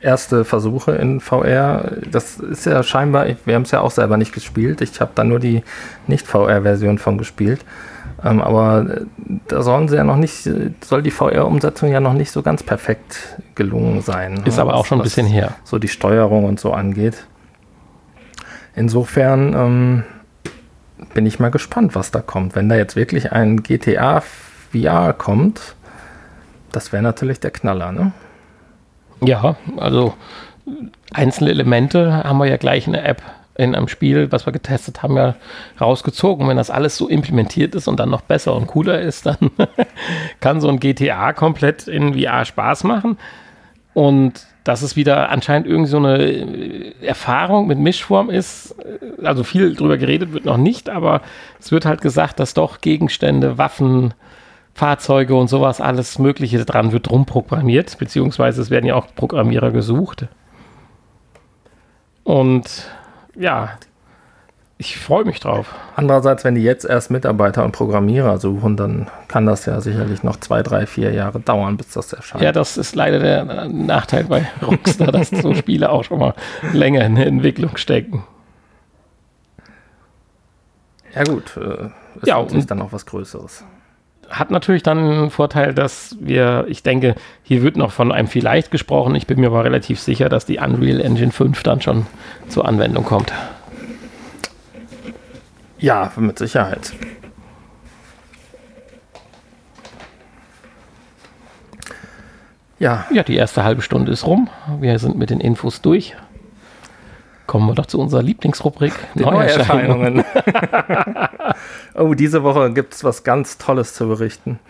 erste Versuche in VR. Das ist ja scheinbar, wir haben es ja auch selber nicht gespielt. Ich habe da nur die Nicht-VR-Version von gespielt. Ähm, aber äh, da sollen sie ja noch nicht, soll die VR-Umsetzung ja noch nicht so ganz perfekt gelungen sein. Ist aber auch schon ein bisschen her. So die Steuerung und so angeht. Insofern ähm, bin ich mal gespannt, was da kommt. Wenn da jetzt wirklich ein GTA VR kommt, das wäre natürlich der Knaller, ne? Ja, also einzelne Elemente haben wir ja gleich in der App in einem Spiel, was wir getestet haben, ja rausgezogen. Wenn das alles so implementiert ist und dann noch besser und cooler ist, dann kann so ein GTA komplett in VR Spaß machen. Und dass es wieder anscheinend irgendwie so eine äh, Erfahrung mit Mischform ist. Also viel drüber geredet wird noch nicht, aber es wird halt gesagt, dass doch Gegenstände, Waffen, Fahrzeuge und sowas, alles Mögliche dran wird rumprogrammiert, beziehungsweise es werden ja auch Programmierer gesucht. Und ja, ich freue mich drauf. Andererseits, wenn die jetzt erst Mitarbeiter und Programmierer suchen, dann kann das ja sicherlich noch zwei, drei, vier Jahre dauern, bis das erscheint. Ja, das ist leider der Nachteil bei Rockstar, dass so Spiele auch schon mal länger in der Entwicklung stecken. Ja gut, äh, ist ja, natürlich dann noch was Größeres. Hat natürlich dann einen Vorteil, dass wir, ich denke, hier wird noch von einem vielleicht gesprochen. Ich bin mir aber relativ sicher, dass die Unreal Engine 5 dann schon zur Anwendung kommt. Ja, mit Sicherheit. Ja. Ja, die erste halbe Stunde ist rum. Wir sind mit den Infos durch. Kommen wir doch zu unserer Lieblingsrubrik die Neuerscheinungen. oh, diese Woche gibt es was ganz Tolles zu berichten.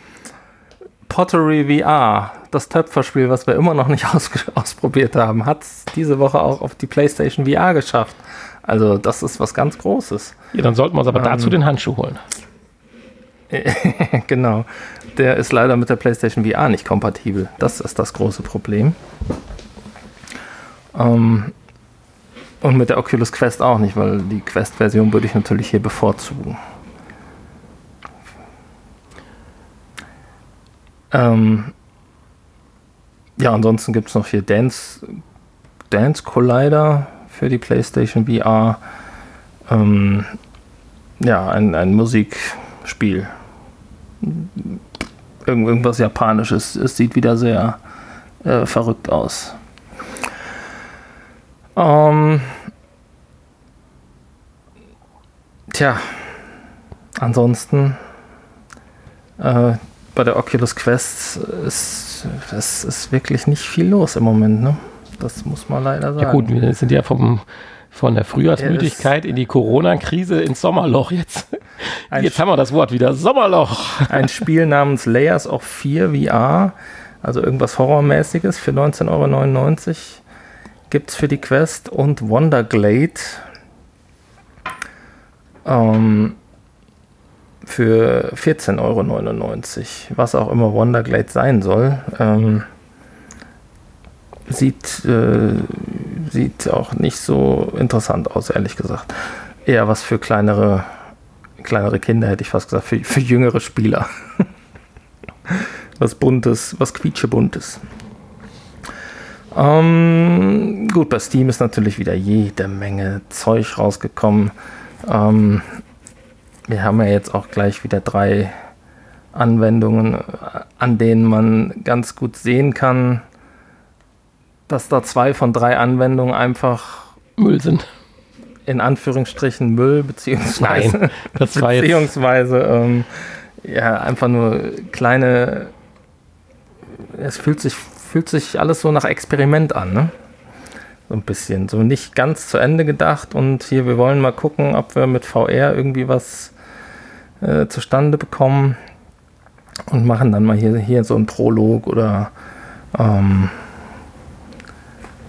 Pottery VR, das Töpferspiel, was wir immer noch nicht aus ausprobiert haben, hat es diese Woche auch auf die PlayStation VR geschafft. Also das ist was ganz Großes. Ja, dann sollten wir uns aber ähm, dazu den Handschuh holen. genau. Der ist leider mit der PlayStation VR nicht kompatibel. Das ist das große Problem. Ähm, und mit der Oculus Quest auch nicht, weil die Quest-Version würde ich natürlich hier bevorzugen. Ähm, ja, ansonsten gibt es noch hier Dance, Dance Collider für die PlayStation VR. Ähm, ja, ein, ein Musikspiel. Irgend, irgendwas Japanisches. Es sieht wieder sehr äh, verrückt aus. Ähm, tja, ansonsten äh, bei der Oculus Quest ist, das ist wirklich nicht viel los im Moment. Ne? Das muss man leider sagen. Ja gut, wir sind ja vom, von der Frühjahrsmüdigkeit in die Corona-Krise ins Sommerloch jetzt. Jetzt haben wir das Wort wieder, Sommerloch. Ein Spiel namens Layers of 4 VR, also irgendwas Horrormäßiges für 19,99 Euro gibt es für die Quest und Wonderglade ähm, für 14,99 Euro, was auch immer Wonderglade sein soll. Ähm, sieht, äh, sieht auch nicht so interessant aus, ehrlich gesagt. Eher was für kleinere, kleinere Kinder, hätte ich fast gesagt, für, für jüngere Spieler. was Buntes, was quietschebuntes. Ähm, gut, bei Steam ist natürlich wieder jede Menge Zeug rausgekommen. Ähm, wir haben ja jetzt auch gleich wieder drei Anwendungen, an denen man ganz gut sehen kann, dass da zwei von drei Anwendungen einfach Müll sind. In Anführungsstrichen Müll, beziehungsweise, Nein, das war beziehungsweise ähm, ja, einfach nur kleine. Es fühlt sich, fühlt sich alles so nach Experiment an, ne? So ein bisschen. So nicht ganz zu Ende gedacht und hier, wir wollen mal gucken, ob wir mit VR irgendwie was äh, zustande bekommen und machen dann mal hier, hier so einen Prolog oder ähm,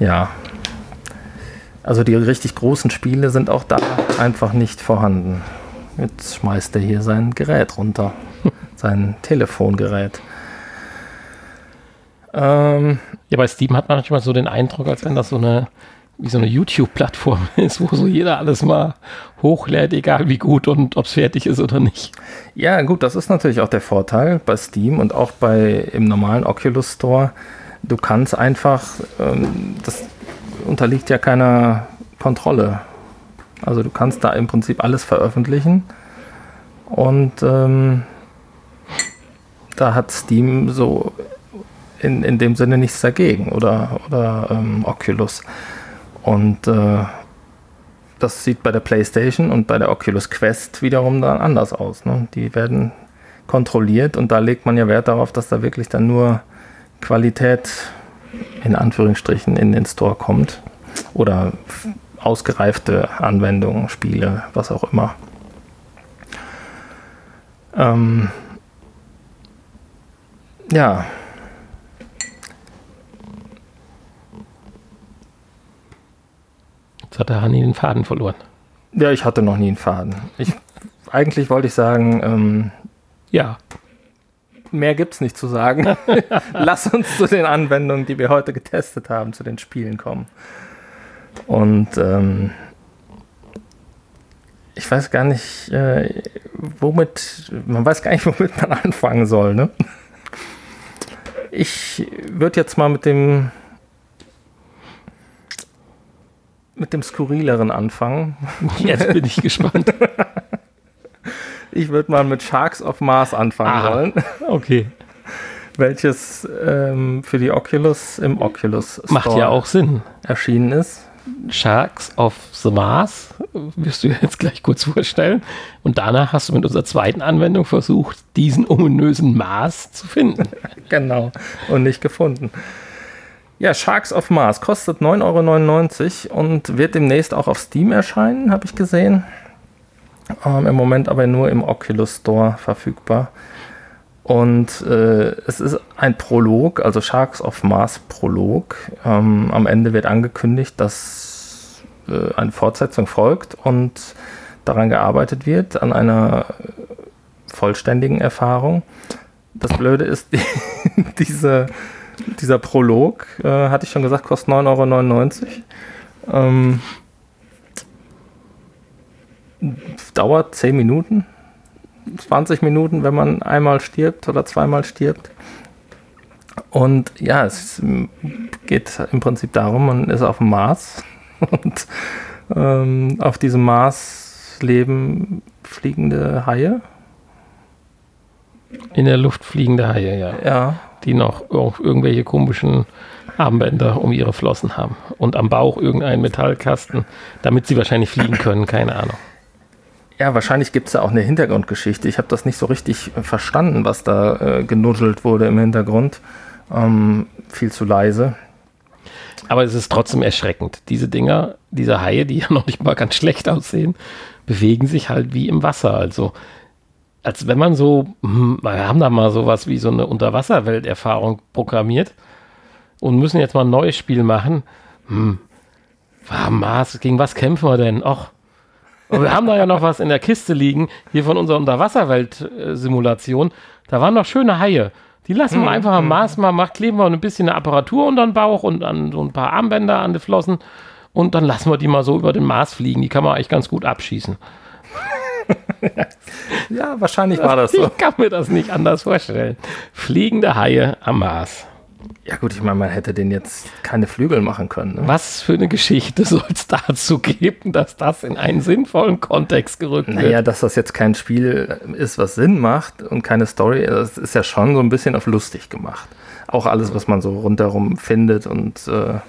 ja. Also die richtig großen Spiele sind auch da einfach nicht vorhanden. Jetzt schmeißt er hier sein Gerät runter. sein Telefongerät. Ähm, ja, bei Steam hat man manchmal so den Eindruck, als wenn das so eine, wie so eine YouTube-Plattform ist, wo so jeder alles mal hochlädt, egal wie gut und ob es fertig ist oder nicht. Ja, gut, das ist natürlich auch der Vorteil bei Steam und auch bei im normalen Oculus Store. Du kannst einfach, ähm, das unterliegt ja keiner Kontrolle. Also du kannst da im Prinzip alles veröffentlichen und ähm, da hat Steam so in, in dem Sinne nichts dagegen oder, oder ähm, Oculus. Und äh, das sieht bei der PlayStation und bei der Oculus Quest wiederum dann anders aus. Ne? Die werden kontrolliert und da legt man ja Wert darauf, dass da wirklich dann nur Qualität in Anführungsstrichen in den Store kommt oder ausgereifte Anwendungen, Spiele, was auch immer. Ähm, ja. Jetzt hat der Hanni den Faden verloren. Ja, ich hatte noch nie einen Faden. Ich, eigentlich wollte ich sagen, ähm, ja. Mehr gibt es nicht zu sagen. Lass uns zu den Anwendungen, die wir heute getestet haben, zu den Spielen kommen. Und ähm, ich weiß gar nicht, äh, womit, man weiß gar nicht, womit man anfangen soll. Ne? Ich würde jetzt mal mit dem mit dem skurrileren anfangen. Jetzt bin ich gespannt. Ich würde mal mit Sharks of Mars anfangen ah, wollen. Okay. Welches ähm, für die Oculus im Oculus Store Macht ja auch Sinn. erschienen ist. Sharks of the Mars wirst du jetzt gleich kurz vorstellen. Und danach hast du mit unserer zweiten Anwendung versucht, diesen ominösen Mars zu finden. genau. Und nicht gefunden. Ja, Sharks of Mars kostet 9,99 Euro und wird demnächst auch auf Steam erscheinen, habe ich gesehen. Ähm, Im Moment aber nur im Oculus Store verfügbar. Und äh, es ist ein Prolog, also Sharks of Mars Prolog. Ähm, am Ende wird angekündigt, dass äh, eine Fortsetzung folgt und daran gearbeitet wird, an einer vollständigen Erfahrung. Das Blöde ist, die, diese, dieser Prolog, äh, hatte ich schon gesagt, kostet 9,99 Euro. Ähm, dauert 10 Minuten 20 Minuten, wenn man einmal stirbt oder zweimal stirbt. Und ja, es geht im Prinzip darum, man ist auf dem Mars und ähm, auf diesem Mars leben fliegende Haie. In der Luft fliegende Haie, ja. Ja. Die noch irgendwelche komischen Armbänder um ihre Flossen haben und am Bauch irgendeinen Metallkasten, damit sie wahrscheinlich fliegen können, keine Ahnung. Ja, wahrscheinlich gibt es ja auch eine Hintergrundgeschichte. Ich habe das nicht so richtig verstanden, was da äh, genuddelt wurde im Hintergrund. Ähm, viel zu leise. Aber es ist trotzdem erschreckend. Diese Dinger, diese Haie, die ja noch nicht mal ganz schlecht aussehen, bewegen sich halt wie im Wasser. Also, als wenn man so, hm, wir haben da mal sowas wie so eine Unterwasserwelterfahrung programmiert und müssen jetzt mal ein neues Spiel machen. Hm, Mars, gegen was kämpfen wir denn? Och, und wir haben da ja noch was in der Kiste liegen, hier von unserer Unterwasserwelt-Simulation. Da waren noch schöne Haie. Die lassen wir mhm. einfach am Mars mal, macht, kleben wir ein bisschen eine Apparatur unter den Bauch und an so ein paar Armbänder an die Flossen. Und dann lassen wir die mal so über den Mars fliegen. Die kann man eigentlich ganz gut abschießen. ja, wahrscheinlich war das so. Ich kann mir das nicht anders vorstellen. Fliegende Haie am Mars. Ja gut, ich meine, man hätte den jetzt keine Flügel machen können. Ne? Was für eine Geschichte soll es dazu geben, dass das in einen sinnvollen Kontext gerückt naja, wird? Naja, dass das jetzt kein Spiel ist, was Sinn macht und keine Story, das ist ja schon so ein bisschen auf lustig gemacht. Auch alles, was man so rundherum findet und, äh,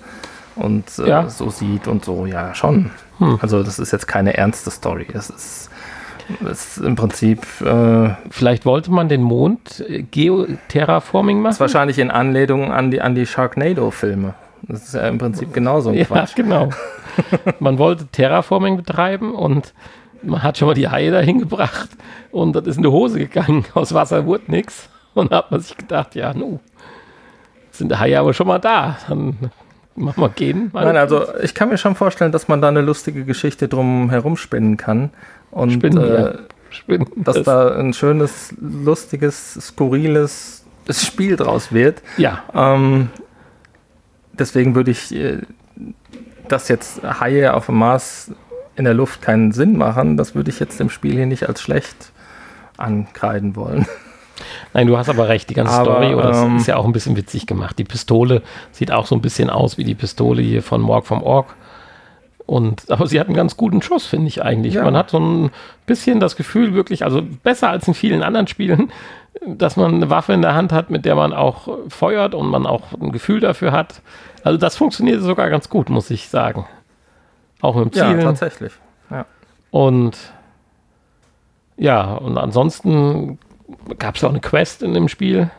und äh, ja. so sieht und so, ja, schon. Hm. Also das ist jetzt keine ernste Story. Das ist ist im Prinzip. Äh, Vielleicht wollte man den Mond äh, Geoterraforming machen? Das ist wahrscheinlich in Anlehnung an die, an die Sharknado-Filme. Das ist ja im Prinzip genauso ein ja, Quatsch. genau. man wollte Terraforming betreiben und man hat schon mal die Haie dahin gebracht und das ist in die Hose gegangen. Aus Wasser wurde nichts. Und da hat man sich gedacht, ja, nu, sind die Haie aber schon mal da. Dann Mach mal gehen. Nein, also ich kann mir schon vorstellen, dass man da eine lustige Geschichte drum herum spinnen kann. Und Spinnen, äh, ja. Spinnen. dass Das- da ein schönes, lustiges, skurriles Spiel draus wird. ja, Ähm, deswegen würde ich, äh, dass jetzt Haie auf dem Mars in der Luft keinen Sinn machen, das würde ich jetzt dem Spiel hier nicht als schlecht ankreiden wollen. Nein, du hast aber recht, die ganze Aber, Story oder ähm, ist ja auch ein bisschen witzig gemacht. Die Pistole sieht auch so ein bisschen aus wie die Pistole hier von Morg vom Ork. Und, aber sie hat einen ganz guten Schuss, finde ich eigentlich. Ja. Man hat so ein bisschen das Gefühl, wirklich, also besser als in vielen anderen Spielen, dass man eine Waffe in der Hand hat, mit der man auch feuert und man auch ein Gefühl dafür hat. Also das funktioniert sogar ganz gut, muss ich sagen. Auch mit dem Ja, Zielen. tatsächlich. Ja. Und ja, und ansonsten gab es auch eine Quest in dem Spiel.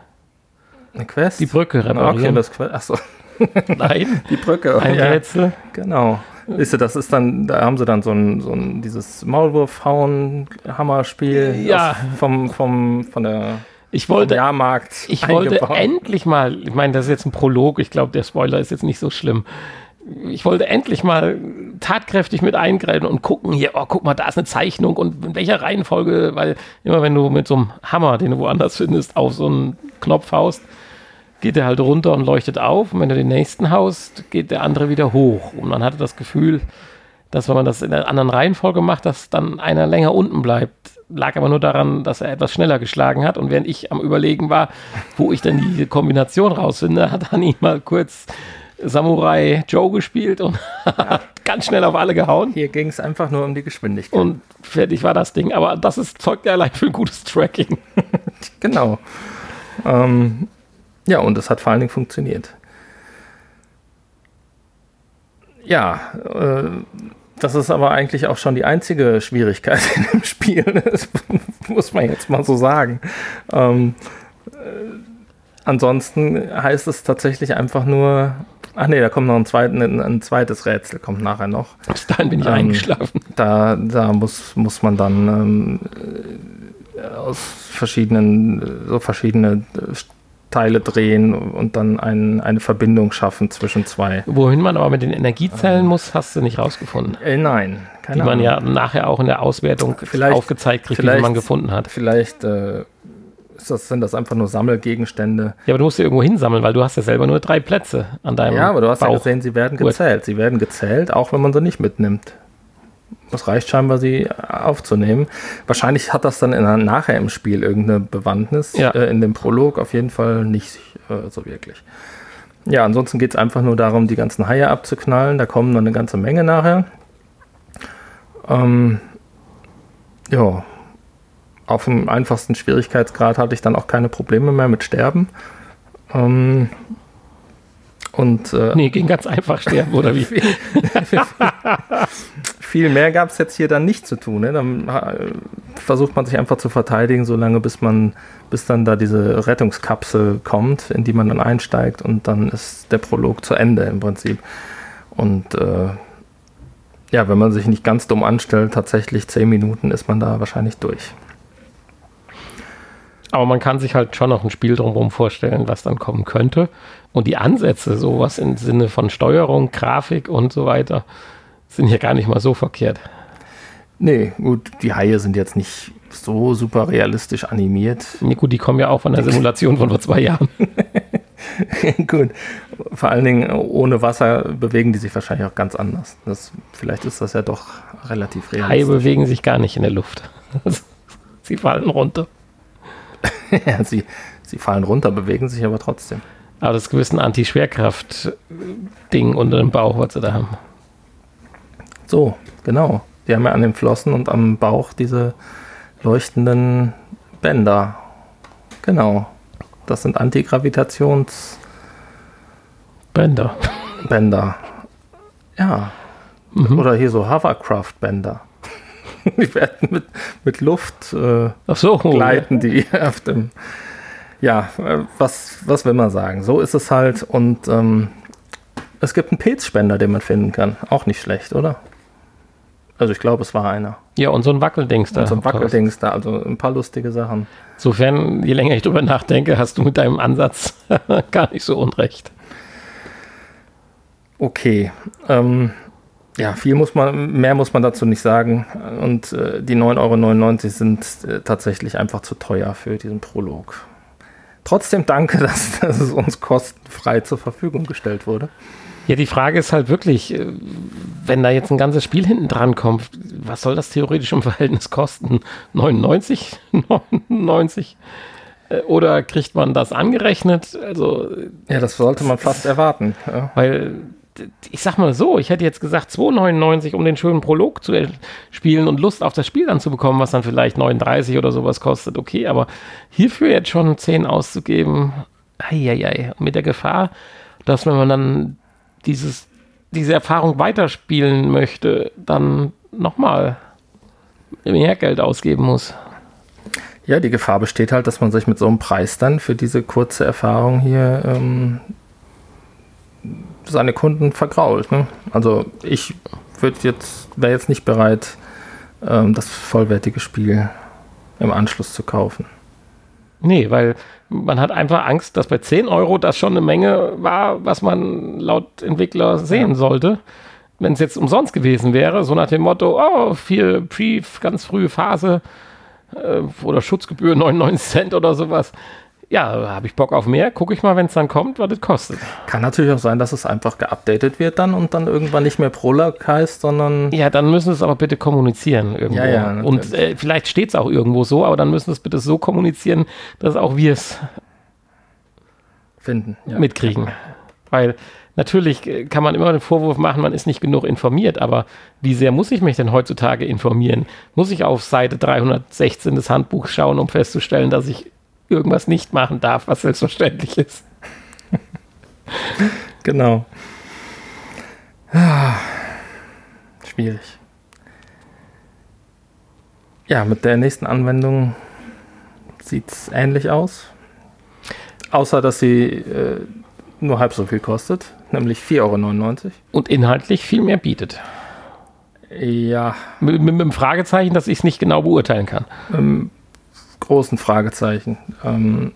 Eine Quest? Die Brücke okay, reparieren. das Quest. Achso, Nein, die Brücke. ein ja, Rätsel. genau. Wisst ihr, das ist dann, da haben sie dann so ein, so ein dieses Maulwurfhauen-Hammerspiel Ja. vom, vom, von der Ich wollte, Jahrmarkt. ich wollte eingebaut. endlich mal, ich meine, das ist jetzt ein Prolog, ich glaube, der Spoiler ist jetzt nicht so schlimm. Ich wollte endlich mal tatkräftig mit eingreifen und gucken, hier, oh, guck mal, da ist eine Zeichnung und in welcher Reihenfolge, weil immer wenn du mit so einem Hammer, den du woanders findest, auf so einen Knopf haust, geht der halt runter und leuchtet auf. Und wenn du den nächsten haust, geht der andere wieder hoch. Und man hatte das Gefühl, dass wenn man das in der anderen Reihenfolge macht, dass dann einer länger unten bleibt. Lag aber nur daran, dass er etwas schneller geschlagen hat. Und während ich am Überlegen war, wo ich denn die Kombination rausfinde, hat Hanni mal kurz Samurai Joe gespielt und hat ganz schnell auf alle gehauen. Hier ging es einfach nur um die Geschwindigkeit. Und fertig war das Ding. Aber das ist, zeugt ja allein für ein gutes Tracking. Genau. Ähm, ja, und es hat vor allen Dingen funktioniert. Ja, äh, das ist aber eigentlich auch schon die einzige Schwierigkeit in dem Spiel. Das muss man jetzt mal so sagen. Ähm, äh, ansonsten heißt es tatsächlich einfach nur. Ach nee, da kommt noch ein, zweiten, ein, ein zweites Rätsel, kommt nachher noch. Bis dahin bin ich Ähm, eingeschlafen. Da, da muss, muss man dann ähm, äh, aus verschiedenen, so verschiedene äh, Teile drehen und dann ein, eine Verbindung schaffen zwischen zwei. Wohin man aber mit den Energiezellen muss, hast du nicht rausgefunden. Äh, nein, keine die man Ahnung. ja nachher auch in der Auswertung Vielleicht- aufgezeigt kriegt, vielleicht- man gefunden hat. Vielleicht äh, das, sind das einfach nur Sammelgegenstände. Ja, aber du musst sie irgendwo hinsammeln, weil du hast ja selber nur drei Plätze an deinem Ja, aber du hast ja Bauch. gesehen, sie werden Gut. gezählt. Sie werden gezählt, auch wenn man sie nicht mitnimmt. Es reicht scheinbar, sie aufzunehmen. Wahrscheinlich hat das dann in, nachher im Spiel irgendeine Bewandtnis. Ja. Äh, in dem Prolog auf jeden Fall nicht äh, so wirklich. Ja, ansonsten geht es einfach nur darum, die ganzen Haie abzuknallen. Da kommen noch eine ganze Menge nachher. Ähm, ja, auf dem einfachsten Schwierigkeitsgrad hatte ich dann auch keine Probleme mehr mit Sterben. Ähm, und äh, Nee, ging ganz einfach sterben, oder wie? viel mehr gab es jetzt hier dann nicht zu tun. Ne? Dann äh, versucht man sich einfach zu verteidigen, solange bis man, bis dann da diese Rettungskapsel kommt, in die man dann einsteigt und dann ist der Prolog zu Ende im Prinzip. Und äh, ja, wenn man sich nicht ganz dumm anstellt, tatsächlich zehn Minuten ist man da wahrscheinlich durch. Aber man kann sich halt schon noch ein Spiel drumherum vorstellen, was dann kommen könnte. Und die Ansätze, sowas im Sinne von Steuerung, Grafik und so weiter, sind hier gar nicht mal so verkehrt. Nee, gut, die Haie sind jetzt nicht so super realistisch animiert. Nee, gut, die kommen ja auch von der Simulation von vor zwei Jahren. Gut. Vor allen Dingen ohne Wasser bewegen die sich wahrscheinlich auch ganz anders. Das, vielleicht ist das ja doch relativ Haie realistisch. bewegen sich gar nicht in der Luft. Sie fallen runter. ja, sie, sie fallen runter, bewegen sich aber trotzdem. Aber das ist gewiss ein Anti-Schwerkraft-Ding unter dem Bauch, was sie da haben. So, genau. Die haben ja an den Flossen und am Bauch diese leuchtenden Bänder. Genau. Das sind Antigravitationsbänder. Bänder. Ja. Mhm. Oder hier so Hovercraft-Bänder. Die werden mit, mit Luft äh, so. gleiten die auf dem. Ja, äh, was, was will man sagen? So ist es halt. Und ähm, es gibt einen Pilzspender, den man finden kann. Auch nicht schlecht, oder? Also ich glaube, es war einer. Ja, und so ein Wackeldings da. Und so ein Wackeldings da, also ein paar lustige Sachen. Insofern, je länger ich drüber nachdenke, hast du mit deinem Ansatz gar nicht so unrecht. Okay. Ähm, ja, viel muss man, mehr muss man dazu nicht sagen. Und äh, die 9,99 Euro sind äh, tatsächlich einfach zu teuer für diesen Prolog. Trotzdem danke, dass, dass es uns kostenfrei zur Verfügung gestellt wurde. Ja, die Frage ist halt wirklich, äh, wenn da jetzt ein ganzes Spiel hinten dran kommt, was soll das theoretisch im Verhältnis kosten? 99? 99? Äh, oder kriegt man das angerechnet? Also, ja, das sollte man fast erwarten. Ja. Weil ich sag mal so, ich hätte jetzt gesagt 2,99, um den schönen Prolog zu spielen und Lust auf das Spiel dann zu bekommen, was dann vielleicht 39 oder sowas kostet. Okay, aber hierfür jetzt schon 10 auszugeben, eieiei, mit der Gefahr, dass wenn man dann dieses, diese Erfahrung weiterspielen möchte, dann nochmal mehr Geld ausgeben muss. Ja, die Gefahr besteht halt, dass man sich mit so einem Preis dann für diese kurze Erfahrung hier ähm, seine Kunden vergrault. Ne? Also ich würde jetzt, wäre jetzt nicht bereit, ähm, das vollwertige Spiel im Anschluss zu kaufen. Nee, weil man hat einfach Angst, dass bei 10 Euro das schon eine Menge war, was man laut Entwickler sehen ja. sollte. Wenn es jetzt umsonst gewesen wäre, so nach dem Motto, oh, viel Pre, ganz frühe Phase äh, oder Schutzgebühr 99 Cent oder sowas, ja, habe ich Bock auf mehr, gucke ich mal, wenn es dann kommt, was das kostet. Kann natürlich auch sein, dass es einfach geupdatet wird dann und dann irgendwann nicht mehr Prolog heißt, sondern. Ja, dann müssen es aber bitte kommunizieren irgendwo. Ja, ja, und äh, vielleicht steht es auch irgendwo so, aber dann müssen es bitte so kommunizieren, dass auch wir es finden, ja. mitkriegen. Weil natürlich äh, kann man immer den Vorwurf machen, man ist nicht genug informiert, aber wie sehr muss ich mich denn heutzutage informieren? Muss ich auf Seite 316 des Handbuchs schauen, um festzustellen, dass ich irgendwas nicht machen darf, was selbstverständlich ist. genau. Ah, schwierig. Ja, mit der nächsten Anwendung sieht es ähnlich aus. Außer, dass sie äh, nur halb so viel kostet, nämlich 4,99 Euro. Und inhaltlich viel mehr bietet. Ja. Mit, mit, mit dem Fragezeichen, dass ich es nicht genau beurteilen kann. Ähm, großen Fragezeichen. Ähm,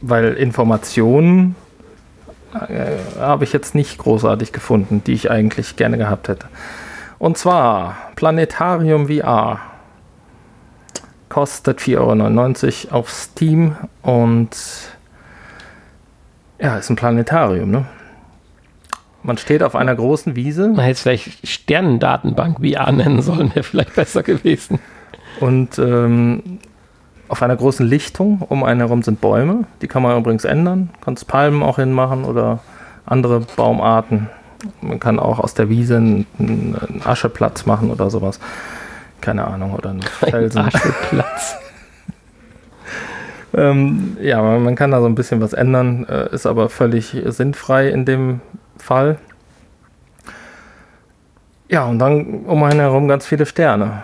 weil Informationen äh, habe ich jetzt nicht großartig gefunden, die ich eigentlich gerne gehabt hätte. Und zwar Planetarium VR. Kostet 4,99 Euro auf Steam und ja, ist ein Planetarium, ne? Man steht auf einer großen Wiese. Man hätte es vielleicht Sternendatenbank VR nennen sollen, wäre vielleicht besser gewesen. Und ähm, auf einer großen Lichtung. Um einen herum sind Bäume. Die kann man übrigens ändern. Kannst Palmen auch hinmachen oder andere Baumarten. Man kann auch aus der Wiese einen, Ascheplatz machen oder sowas. Keine Ahnung. Oder einen Felsen. Ein Ascheplatz. ähm, ja, man kann da so ein bisschen was ändern. Äh, ist aber völlig sinnfrei in dem Fall. Ja, und dann um einen herum ganz viele Sterne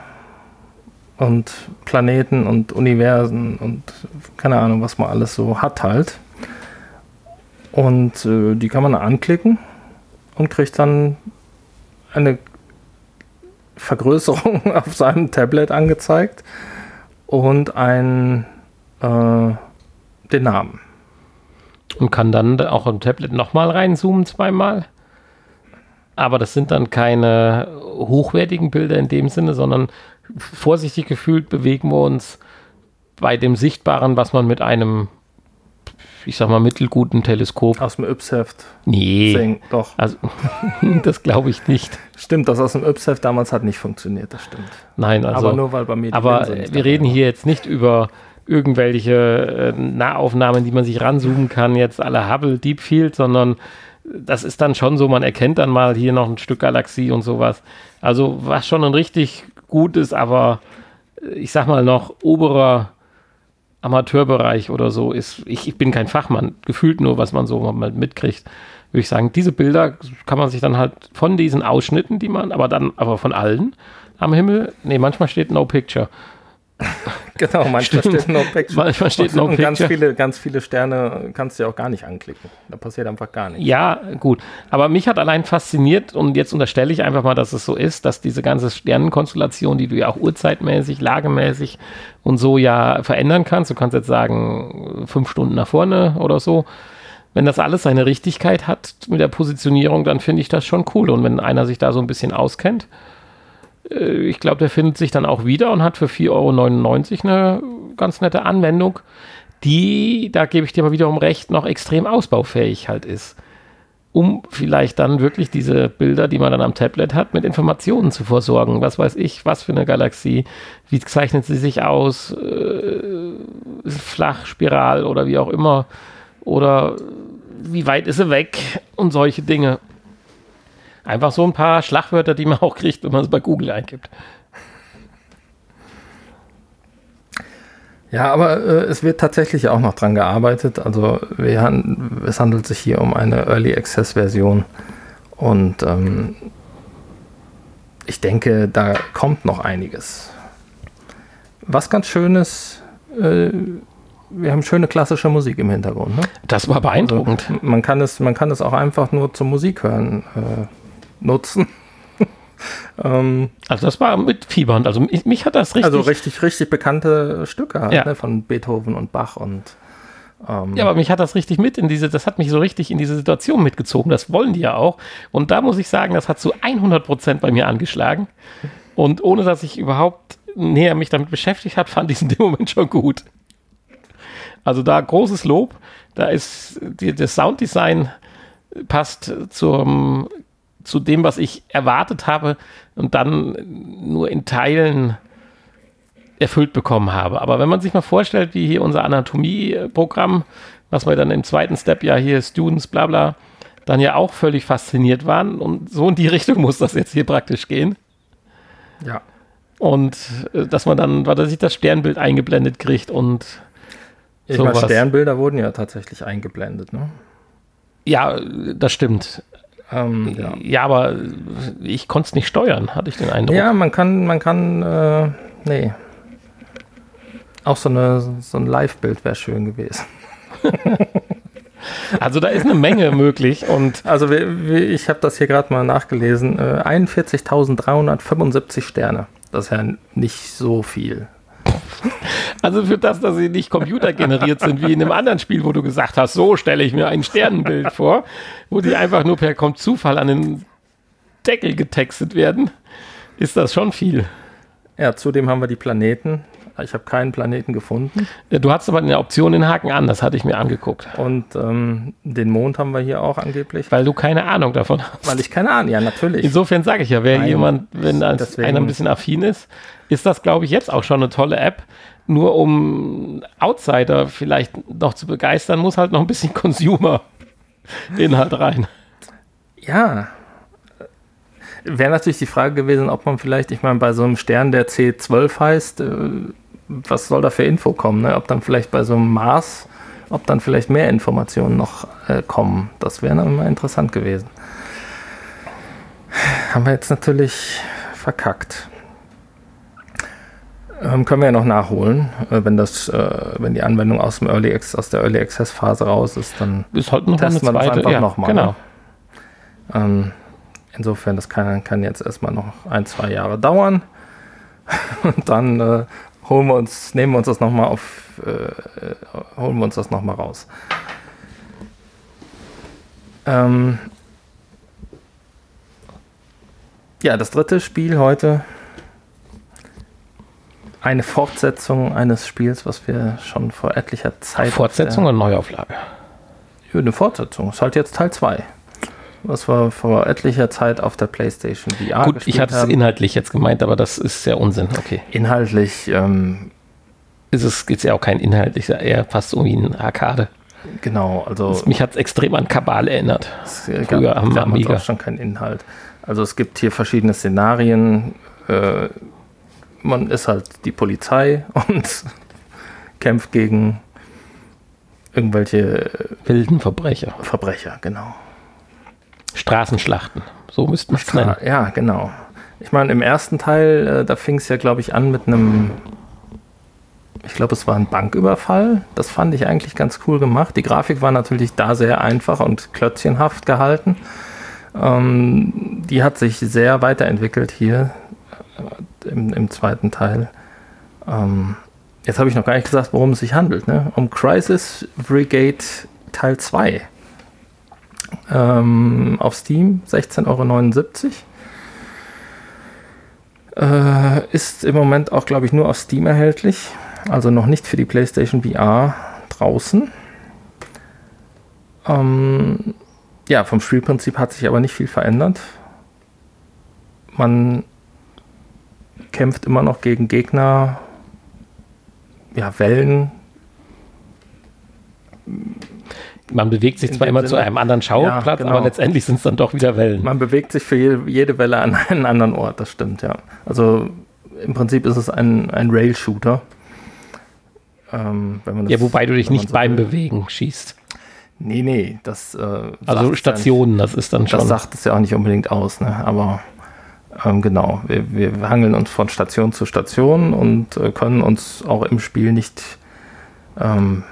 und Planeten und Universen und keine Ahnung, was man alles so hat halt. Und äh, die kann man anklicken und kriegt dann eine Vergrößerung auf seinem Tablet angezeigt und ein, äh, den Namen. Und kann dann auch im Tablet nochmal reinzoomen zweimal? Aber das sind dann keine hochwertigen Bilder in dem Sinne, sondern vorsichtig gefühlt bewegen wir uns bei dem Sichtbaren, was man mit einem, ich sag mal, mittelguten Teleskop. Aus dem Yps-Heft. Nee. Sing, doch. Also, das glaube ich nicht. Stimmt, das aus dem Yps-Heft damals hat nicht funktioniert, das stimmt. Nein, also. Aber nur weil bei mir Aber sind, wir reden hier jetzt nicht über irgendwelche äh, Nahaufnahmen, die man sich ranzoomen kann, jetzt alle Hubble, Deep Field, sondern das ist dann schon so, man erkennt dann mal hier noch ein Stück Galaxie und sowas. Also was schon ein richtig gut ist, aber äh, ich sag mal noch oberer Amateurbereich oder so ist, ich, ich bin kein Fachmann, gefühlt nur, was man so mal mitkriegt, würde ich sagen, diese Bilder kann man sich dann halt von diesen Ausschnitten, die man, aber dann, aber von allen am Himmel, nee, manchmal steht No Picture. genau, manchmal Stimmt. steht No Picture. Manchmal steht No und. Ganz viele, ganz viele Sterne kannst du ja auch gar nicht anklicken. Da passiert einfach gar nichts. Ja, gut. Aber mich hat allein fasziniert und jetzt unterstelle ich einfach mal, dass es so ist, dass diese ganze Sternenkonstellation, die du ja auch urzeitmäßig, lagemäßig und so ja verändern kannst. Du kannst jetzt sagen, fünf Stunden nach vorne oder so wenn das alles seine Richtigkeit hat mit der Positionierung, dann finde ich das schon cool. Und wenn einer sich da so ein bisschen auskennt, ich glaube, der findet sich dann auch wieder und hat für 4,99 Euro eine ganz nette Anwendung, die, da gebe ich dir mal wiederum recht, noch extrem ausbaufähig halt ist. Um vielleicht dann wirklich diese Bilder, die man dann am Tablet hat, mit Informationen zu versorgen. Was weiß ich, was für eine Galaxie, wie zeichnet sie sich aus, äh, flach, spiral oder wie auch immer. Oder wie weit ist sie weg und solche Dinge. Einfach so ein paar Schlagwörter, die man auch kriegt, wenn man es bei Google eingibt. Ja, aber äh, es wird tatsächlich auch noch dran gearbeitet. Also wir, es handelt sich hier um eine Early Access Version und ähm, ich denke, da kommt noch einiges. Was ganz schön ist, äh, wir haben schöne klassische Musik im Hintergrund. Ne? Das war beeindruckend. Also man, kann es, man kann es auch einfach nur zum Musik hören äh, nutzen. ähm, also das war mit Fiebern. Also mich, mich, hat das richtig. Also richtig, richtig bekannte Stücke halt, ja. ne, von Beethoven und Bach und ähm, ja, aber mich hat das richtig mit in diese, das hat mich so richtig in diese Situation mitgezogen. Das wollen die ja auch. Und da muss ich sagen, das hat zu 100 Prozent bei mir angeschlagen. Und ohne dass ich überhaupt näher mich damit beschäftigt habe, fand ich es in dem Moment schon gut. Also da großes Lob. Da ist die, das Sounddesign passt zum zu dem, was ich erwartet habe und dann nur in Teilen erfüllt bekommen habe. Aber wenn man sich mal vorstellt, wie hier unser Anatomieprogramm, was wir dann im zweiten Step ja hier Students, bla bla, dann ja auch völlig fasziniert waren und so in die Richtung muss das jetzt hier praktisch gehen. Ja. Und äh, dass man dann, er sich das Sternbild eingeblendet kriegt und ich meine, Sternbilder wurden ja tatsächlich eingeblendet, ne? Ja, das stimmt. Ähm, ja. ja. aber ich konnte es nicht steuern, hatte ich den Eindruck. Ja, man kann, man kann, äh, nee. Auch so, eine, so ein Live-Bild wäre schön gewesen. also da ist eine Menge möglich und also ich habe das hier gerade mal nachgelesen. Äh, 41.375 Sterne. Das ist ja nicht so viel. Also für das, dass sie nicht computergeneriert sind, wie in einem anderen Spiel, wo du gesagt hast, so stelle ich mir ein Sternenbild vor, wo die einfach nur per Zufall an den Deckel getextet werden, ist das schon viel. Ja, zudem haben wir die Planeten. Ich habe keinen Planeten gefunden. Du hattest aber eine Option den Haken an, das hatte ich mir angeguckt. Und ähm, den Mond haben wir hier auch angeblich. Weil du keine Ahnung davon hast. Weil ich keine Ahnung, ja, natürlich. Insofern sage ich ja, wer Nein, jemand, wenn deswegen, einer ein bisschen affin ist, ist das, glaube ich, jetzt auch schon eine tolle App. Nur um Outsider vielleicht noch zu begeistern, muss halt noch ein bisschen Consumer-Inhalt rein. Ja. Wäre natürlich die Frage gewesen, ob man vielleicht, ich meine, bei so einem Stern, der C12 heißt, äh, was soll da für Info kommen? Ne? Ob dann vielleicht bei so einem Mars, ob dann vielleicht mehr Informationen noch äh, kommen. Das wäre dann mal interessant gewesen. Haben wir jetzt natürlich verkackt. Ähm, können wir ja noch nachholen, äh, wenn das, äh, wenn die Anwendung aus dem Early Access, aus der Early Access Phase raus ist, dann ist halt noch testen wir das einfach ja, nochmal. Genau. Ne? Ähm, insofern, das kann, kann jetzt erstmal noch ein, zwei Jahre dauern. Und dann äh, holen wir uns, nehmen wir uns das nochmal auf, äh, holen wir uns das nochmal raus. Ähm, ja, das dritte Spiel heute eine Fortsetzung eines Spiels, was wir schon vor etlicher Zeit. Fortsetzung oder Neuauflage? Ja, eine Fortsetzung. Ist halt jetzt Teil 2. Was wir vor etlicher Zeit auf der PlayStation VR Gut, ich hatte es inhaltlich jetzt gemeint, aber das ist ja Unsinn. Okay. Inhaltlich ähm, ist es geht's ja auch kein inhaltlicher, eher fast so wie ein Arcade. Genau, also. Das, mich hat es extrem an Kabal erinnert. Es Früher gab, am Amiga. auch schon keinen Inhalt. Also es gibt hier verschiedene Szenarien. Äh, man ist halt die Polizei und kämpft gegen irgendwelche wilden Verbrecher. Verbrecher, genau. Straßenschlachten, so müsste man es nennen. Ja, genau. Ich meine, im ersten Teil, äh, da fing es ja, glaube ich, an mit einem, ich glaube, es war ein Banküberfall. Das fand ich eigentlich ganz cool gemacht. Die Grafik war natürlich da sehr einfach und klötzchenhaft gehalten. Ähm, die hat sich sehr weiterentwickelt hier im, im zweiten Teil. Ähm, jetzt habe ich noch gar nicht gesagt, worum es sich handelt. Ne? Um Crisis Brigade Teil 2. Ähm, auf Steam 16,79 Euro. Äh, ist im Moment auch, glaube ich, nur auf Steam erhältlich. Also noch nicht für die PlayStation VR draußen. Ähm, ja, vom Spielprinzip hat sich aber nicht viel verändert. Man kämpft immer noch gegen Gegner, ja, Wellen. Man bewegt sich zwar immer Sinne, zu einem anderen Schauplatz, ja, genau. aber letztendlich sind es dann doch wieder Wellen. Man bewegt sich für jede, jede, Welle an einen anderen Ort, das stimmt, ja. Also im Prinzip ist es ein, ein Rail-Shooter. Ähm, ja, wobei du dich nicht so beim will. Bewegen schießt. Nee, nee, das. Äh, also Stationen, ja nicht, das ist dann schon. Das sagt es ja auch nicht unbedingt aus, ne? Aber ähm, genau, wir, wir hangeln uns von Station zu Station und äh, können uns auch im Spiel nicht ähm,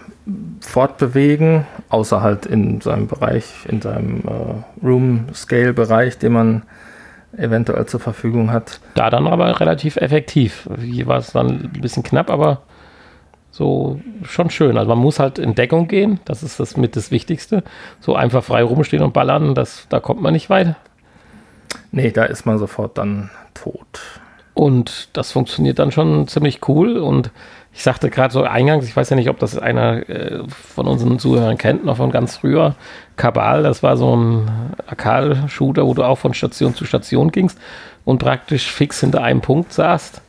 fortbewegen, außer halt in seinem Bereich, in seinem äh, Room-Scale-Bereich, den man eventuell zur Verfügung hat. Da dann aber relativ effektiv. Hier war es dann ein bisschen knapp, aber so schon schön. Also man muss halt in Deckung gehen, das ist das mit das Wichtigste. So einfach frei rumstehen und ballern, das, da kommt man nicht weit. Nee, da ist man sofort dann tot. Und das funktioniert dann schon ziemlich cool. Und ich sagte gerade so eingangs, ich weiß ja nicht, ob das einer äh, von unseren Zuhörern kennt, noch von ganz früher. Kabal, das war so ein Arcade-Shooter, wo du auch von Station zu Station gingst und praktisch fix hinter einem Punkt saßt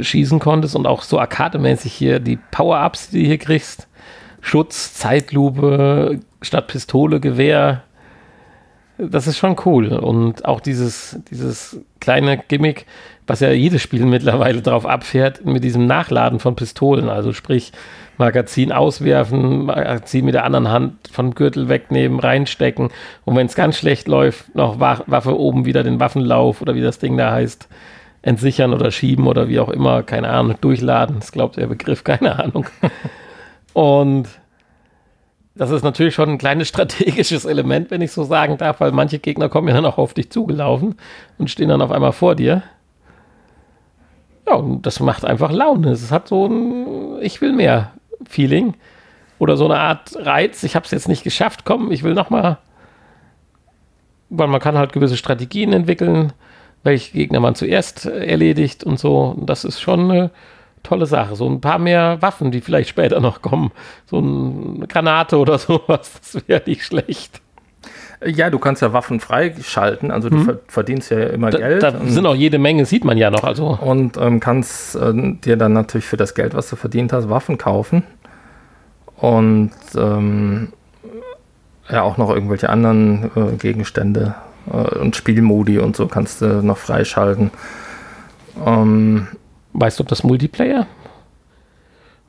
schießen konntest und auch so arkademäßig hier die Power-Ups, die du hier kriegst. Schutz, Zeitlupe, statt Pistole, Gewehr. Das ist schon cool. Und auch dieses, dieses kleine Gimmick, was ja jedes Spiel mittlerweile drauf abfährt, mit diesem Nachladen von Pistolen. Also sprich, Magazin auswerfen, Magazin mit der anderen Hand vom Gürtel wegnehmen, reinstecken. Und wenn es ganz schlecht läuft, noch Waffe oben wieder den Waffenlauf oder wie das Ding da heißt, entsichern oder schieben oder wie auch immer, keine Ahnung, durchladen. Das glaubt der Begriff, keine Ahnung. Und das ist natürlich schon ein kleines strategisches Element, wenn ich so sagen darf, weil manche Gegner kommen ja dann auch auf dich zugelaufen und stehen dann auf einmal vor dir. Ja, und das macht einfach Laune. Es hat so ein Ich will mehr Feeling oder so eine Art Reiz. Ich habe es jetzt nicht geschafft, komm, ich will noch mal, weil man kann halt gewisse Strategien entwickeln welche Gegner man zuerst erledigt und so. Das ist schon eine tolle Sache. So ein paar mehr Waffen, die vielleicht später noch kommen. So eine Granate oder sowas, das wäre nicht schlecht. Ja, du kannst ja Waffen freischalten, also du hm. verdienst ja immer da, Geld. Da sind auch jede Menge, sieht man ja noch. Also. Und ähm, kannst äh, dir dann natürlich für das Geld, was du verdient hast, Waffen kaufen. Und ähm, ja, auch noch irgendwelche anderen äh, Gegenstände äh, und Spielmodi und so kannst du noch freischalten. Ähm, weißt du, ob das Multiplayer?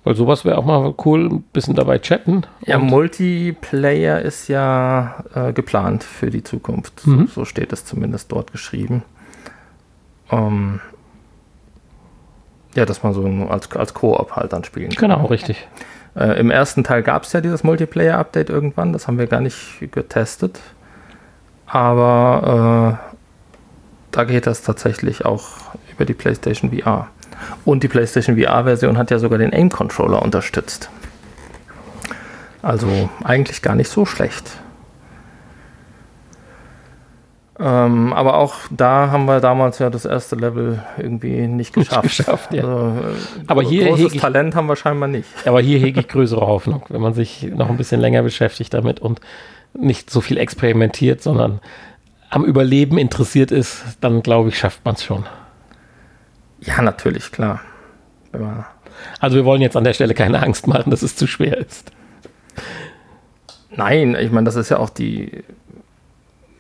Weil sowas wäre auch mal cool, ein bisschen dabei chatten. Ja, Multiplayer ist ja äh, geplant für die Zukunft. Mhm. So, so, steht es zumindest dort geschrieben. Ähm, ja, dass man so als, als Koop halt dann spielen kann. Genau, richtig. Äh, Im ersten Teil gab es ja dieses Multiplayer-Update irgendwann, das haben wir gar nicht getestet. Aber äh, da geht das tatsächlich auch über die PlayStation VR. Und die PlayStation VR-Version hat ja sogar den Aim-Controller unterstützt. Also eigentlich gar nicht so schlecht. Ähm, aber auch da haben wir damals ja das erste Level irgendwie nicht geschafft. Nicht geschafft ja. also, äh, aber hier großes ich, Talent haben wir scheinbar nicht. Aber hier hege ich größere Hoffnung, wenn man sich noch ein bisschen länger beschäftigt damit und nicht so viel experimentiert, sondern am Überleben interessiert ist, dann glaube ich, schafft man es schon. Ja, natürlich, klar. Also wir wollen jetzt an der Stelle keine Angst machen, dass es zu schwer ist. Nein, ich meine, das ist ja auch die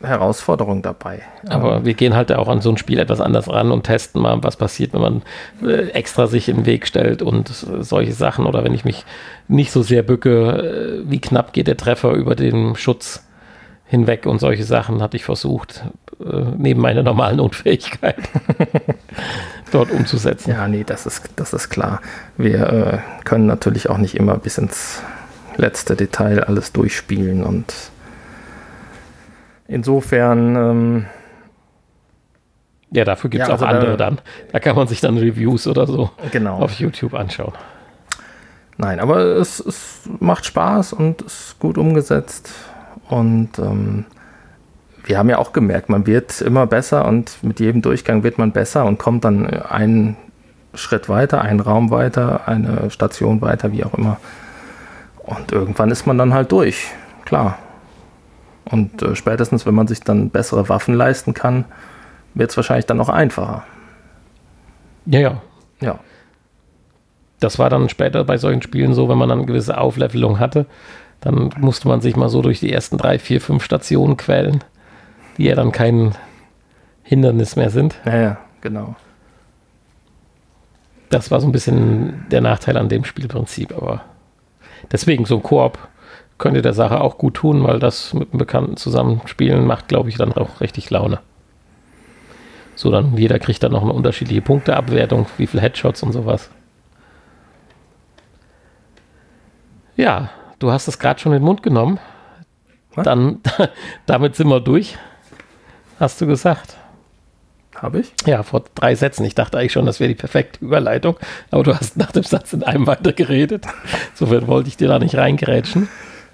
Herausforderung dabei. Aber wir gehen halt auch an so ein Spiel etwas anders ran und testen mal, was passiert, wenn man äh, extra sich in den Weg stellt und solche Sachen. Oder wenn ich mich nicht so sehr bücke, äh, wie knapp geht der Treffer über den Schutz hinweg und solche Sachen hatte ich versucht, äh, neben meiner normalen Unfähigkeit dort umzusetzen. Ja, nee, das ist, das ist klar. Wir können natürlich auch nicht immer bis ins letzte Detail alles durchspielen und Insofern. Ähm, ja, dafür gibt es ja, auch also andere da, dann. Da kann man sich dann Reviews oder so genau. auf YouTube anschauen. Nein, aber es, es macht Spaß und ist gut umgesetzt. Und ähm, wir haben ja auch gemerkt, man wird immer besser und mit jedem Durchgang wird man besser und kommt dann einen Schritt weiter, einen Raum weiter, eine Station weiter, wie auch immer. Und irgendwann ist man dann halt durch, klar. Und äh, spätestens, wenn man sich dann bessere Waffen leisten kann, wird es wahrscheinlich dann auch einfacher. Ja, ja. Ja. Das war dann später bei solchen Spielen so, wenn man dann eine gewisse Auflevelung hatte, dann musste man sich mal so durch die ersten drei, vier, fünf Stationen quälen, die ja dann kein Hindernis mehr sind. Ja, ja, genau. Das war so ein bisschen der Nachteil an dem Spielprinzip, aber deswegen so ein Koop könnte der Sache auch gut tun, weil das mit einem Bekannten zusammenspielen macht, glaube ich, dann auch richtig Laune. So, dann jeder kriegt dann noch eine unterschiedliche Punkteabwertung, wie viele Headshots und sowas. Ja, du hast es gerade schon in den Mund genommen. Was? Dann, damit sind wir durch. Hast du gesagt? Habe ich? Ja, vor drei Sätzen. Ich dachte eigentlich schon, das wäre die perfekte Überleitung, aber du hast nach dem Satz in einem weiter geredet. Insofern wollte ich dir da nicht reingerätschen.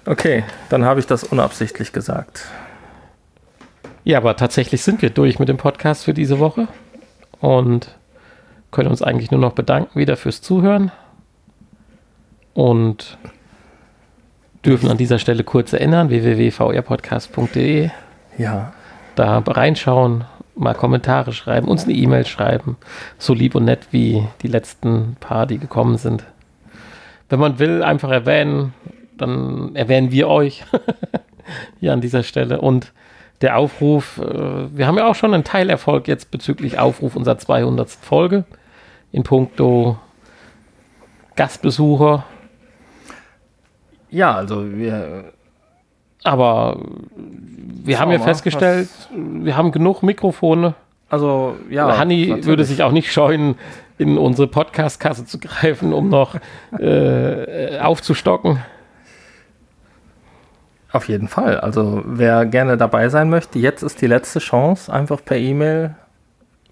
Okay, dann habe ich das unabsichtlich gesagt. Ja, aber tatsächlich sind wir durch mit dem Podcast für diese Woche und können uns eigentlich nur noch bedanken wieder fürs Zuhören und dürfen an dieser Stelle kurz erinnern, www.vrpodcast.de, Ja. Da reinschauen, mal Kommentare schreiben, uns eine E-Mail schreiben, so lieb und nett wie die letzten paar, die gekommen sind. Wenn man will, einfach erwähnen, dann erwähnen wir euch hier an dieser Stelle und der Aufruf, äh, wir haben ja auch schon einen Teilerfolg jetzt bezüglich Aufruf unserer 200. Folge in puncto Gastbesucher, Ja, also wir. Aber wir Schauen haben ja wir, festgestellt, wir haben genug Mikrofone. Also, ja. Hanni natürlich. würde sich auch nicht scheuen, in unsere Podcast-Kasse zu greifen, um noch äh, aufzustocken. Auf jeden Fall. Also, wer gerne dabei sein möchte, jetzt ist die letzte Chance. Einfach per E-Mail.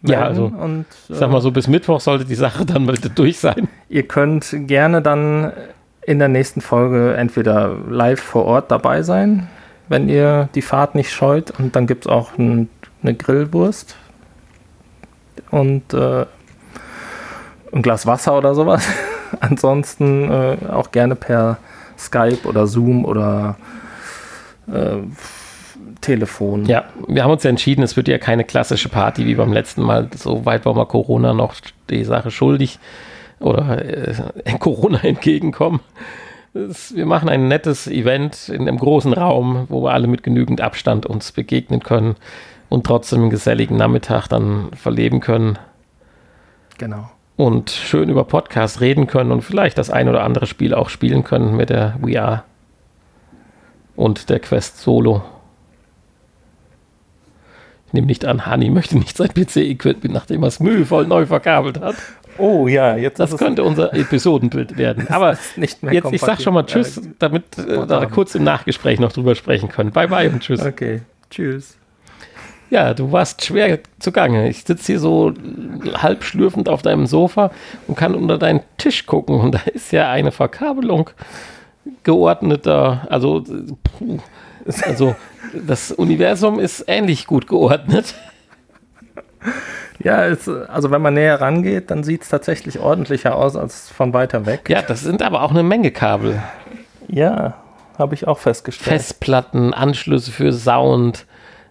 Ja, also, Und, Ich sag mal so, bis Mittwoch sollte die Sache dann mal durch sein. Ihr könnt gerne dann in der nächsten Folge entweder live vor Ort dabei sein, wenn ihr die Fahrt nicht scheut. Und dann gibt es auch ein, eine Grillwurst und äh, ein Glas Wasser oder sowas. Ansonsten äh, auch gerne per Skype oder Zoom oder äh, Telefon. Ja, wir haben uns ja entschieden, es wird ja keine klassische Party wie beim letzten Mal. So weit war mal Corona noch die Sache schuldig oder äh, Corona entgegenkommen. Es, wir machen ein nettes Event in einem großen Raum, wo wir alle mit genügend Abstand uns begegnen können und trotzdem einen geselligen Nachmittag dann verleben können Genau. und schön über Podcast reden können und vielleicht das ein oder andere Spiel auch spielen können mit der VR und der Quest Solo. Nehme nicht an, Hani möchte nicht sein PC-Equipment, nachdem er es mühevoll neu verkabelt hat. Oh ja, jetzt Das könnte unser Episodenbild werden. Aber nicht mehr jetzt, ich sag schon mal. Tschüss, damit äh, da kurz im Nachgespräch noch drüber sprechen können. Bye bye und Tschüss. Okay, tschüss. Ja, du warst schwer zugange. Ich sitze hier so halb schlürfend auf deinem Sofa und kann unter deinen Tisch gucken. Und da ist ja eine Verkabelung geordneter, also, puh, also das Universum ist ähnlich gut geordnet. Ja, es, also wenn man näher rangeht, dann sieht es tatsächlich ordentlicher aus als von weiter weg. Ja, das sind aber auch eine Menge Kabel. Ja, habe ich auch festgestellt. Festplatten, Anschlüsse für Sound,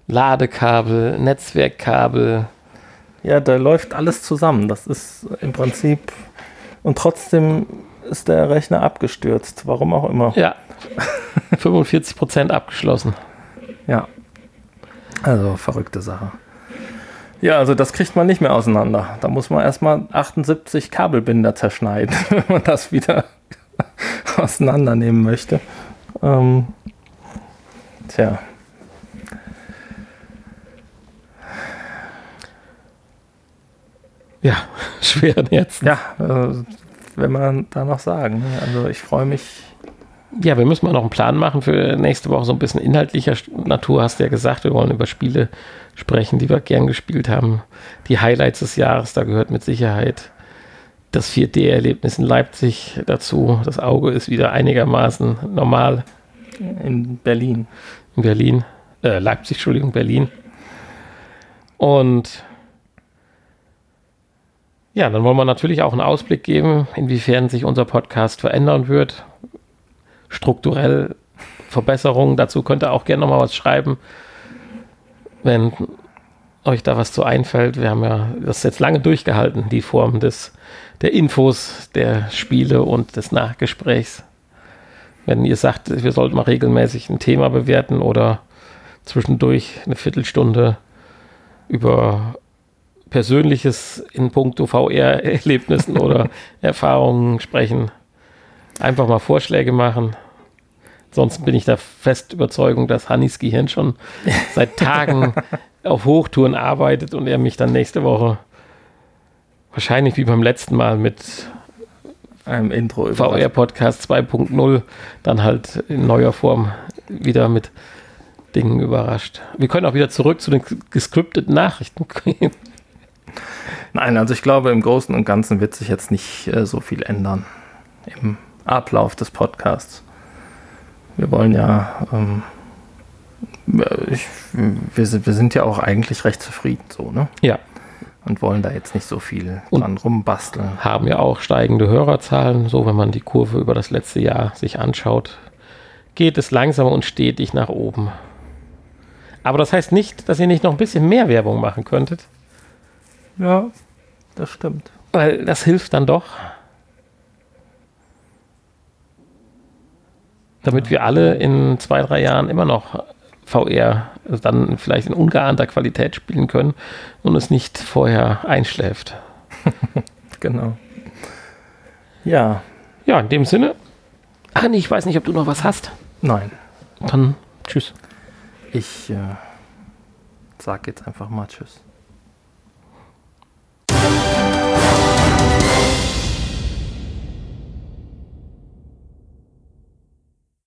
Ladekabel, Netzwerkkabel. Ja, da läuft alles zusammen. Das ist im Prinzip. Und trotzdem ist der Rechner abgestürzt. Warum auch immer. Ja, 45 Prozent abgeschlossen. Ja. Also verrückte Sache. Ja, also das kriegt man nicht mehr auseinander. Da muss man erstmal 78 Kabelbinder zerschneiden, wenn man das wieder auseinandernehmen möchte. Ähm, tja. Ja, schweren Herzen. Ja, äh, wenn man da noch sagen. ne? Also ich freue mich. Ja, wir müssen mal noch einen Plan machen für nächste Woche, so ein bisschen inhaltlicher Natur, hast du ja gesagt. Wir wollen über Spiele sprechen, die wir gern gespielt haben. Die Highlights des Jahres, da gehört mit Sicherheit das 4D-Erlebnis in Leipzig dazu. Das Auge ist wieder einigermaßen normal. In Berlin. in Berlin, äh, Leipzig, Entschuldigung, Berlin. Und ja, dann wollen wir natürlich auch einen Ausblick geben, inwiefern sich unser Podcast verändern wird. Strukturell Verbesserungen. Dazu könnt ihr auch gerne nochmal was schreiben, wenn euch da was zu einfällt. Wir haben ja das jetzt lange durchgehalten, die Form des, der Infos, der Spiele und des Nachgesprächs. Wenn ihr sagt, wir sollten mal regelmäßig ein Thema bewerten oder zwischendurch eine Viertelstunde über Persönliches in puncto VR-Erlebnissen oder Erfahrungen sprechen. Einfach mal Vorschläge machen. Sonst bin ich der fest Überzeugung, dass Hannis Gehirn schon seit Tagen auf Hochtouren arbeitet und er mich dann nächste Woche wahrscheinlich wie beim letzten Mal mit einem Intro VR Podcast 2.0 dann halt in neuer Form wieder mit Dingen überrascht. Wir können auch wieder zurück zu den gescripteten Nachrichten gehen. Nein, also ich glaube, im Großen und Ganzen wird sich jetzt nicht äh, so viel ändern im Ablauf des Podcasts. Wir wollen ja, ähm, ich, wir, wir, sind ja auch eigentlich recht zufrieden so, ne? Ja. Und wollen da jetzt nicht so viel und dran rumbasteln. Haben ja auch steigende Hörerzahlen, so wenn man die Kurve über das letzte Jahr sich anschaut, geht es langsam und stetig nach oben. Aber das heißt nicht, dass ihr nicht noch ein bisschen mehr Werbung machen könntet. Ja, das stimmt. Weil das hilft dann doch. Damit wir alle in zwei, drei Jahren immer noch VR dann vielleicht in ungeahnter Qualität spielen können und es nicht vorher einschläft. genau. Ja. Ja, in dem Sinne. Ach nee, ich weiß nicht, ob du noch was hast. Nein. Dann tschüss. Ich äh, sag jetzt einfach mal Tschüss.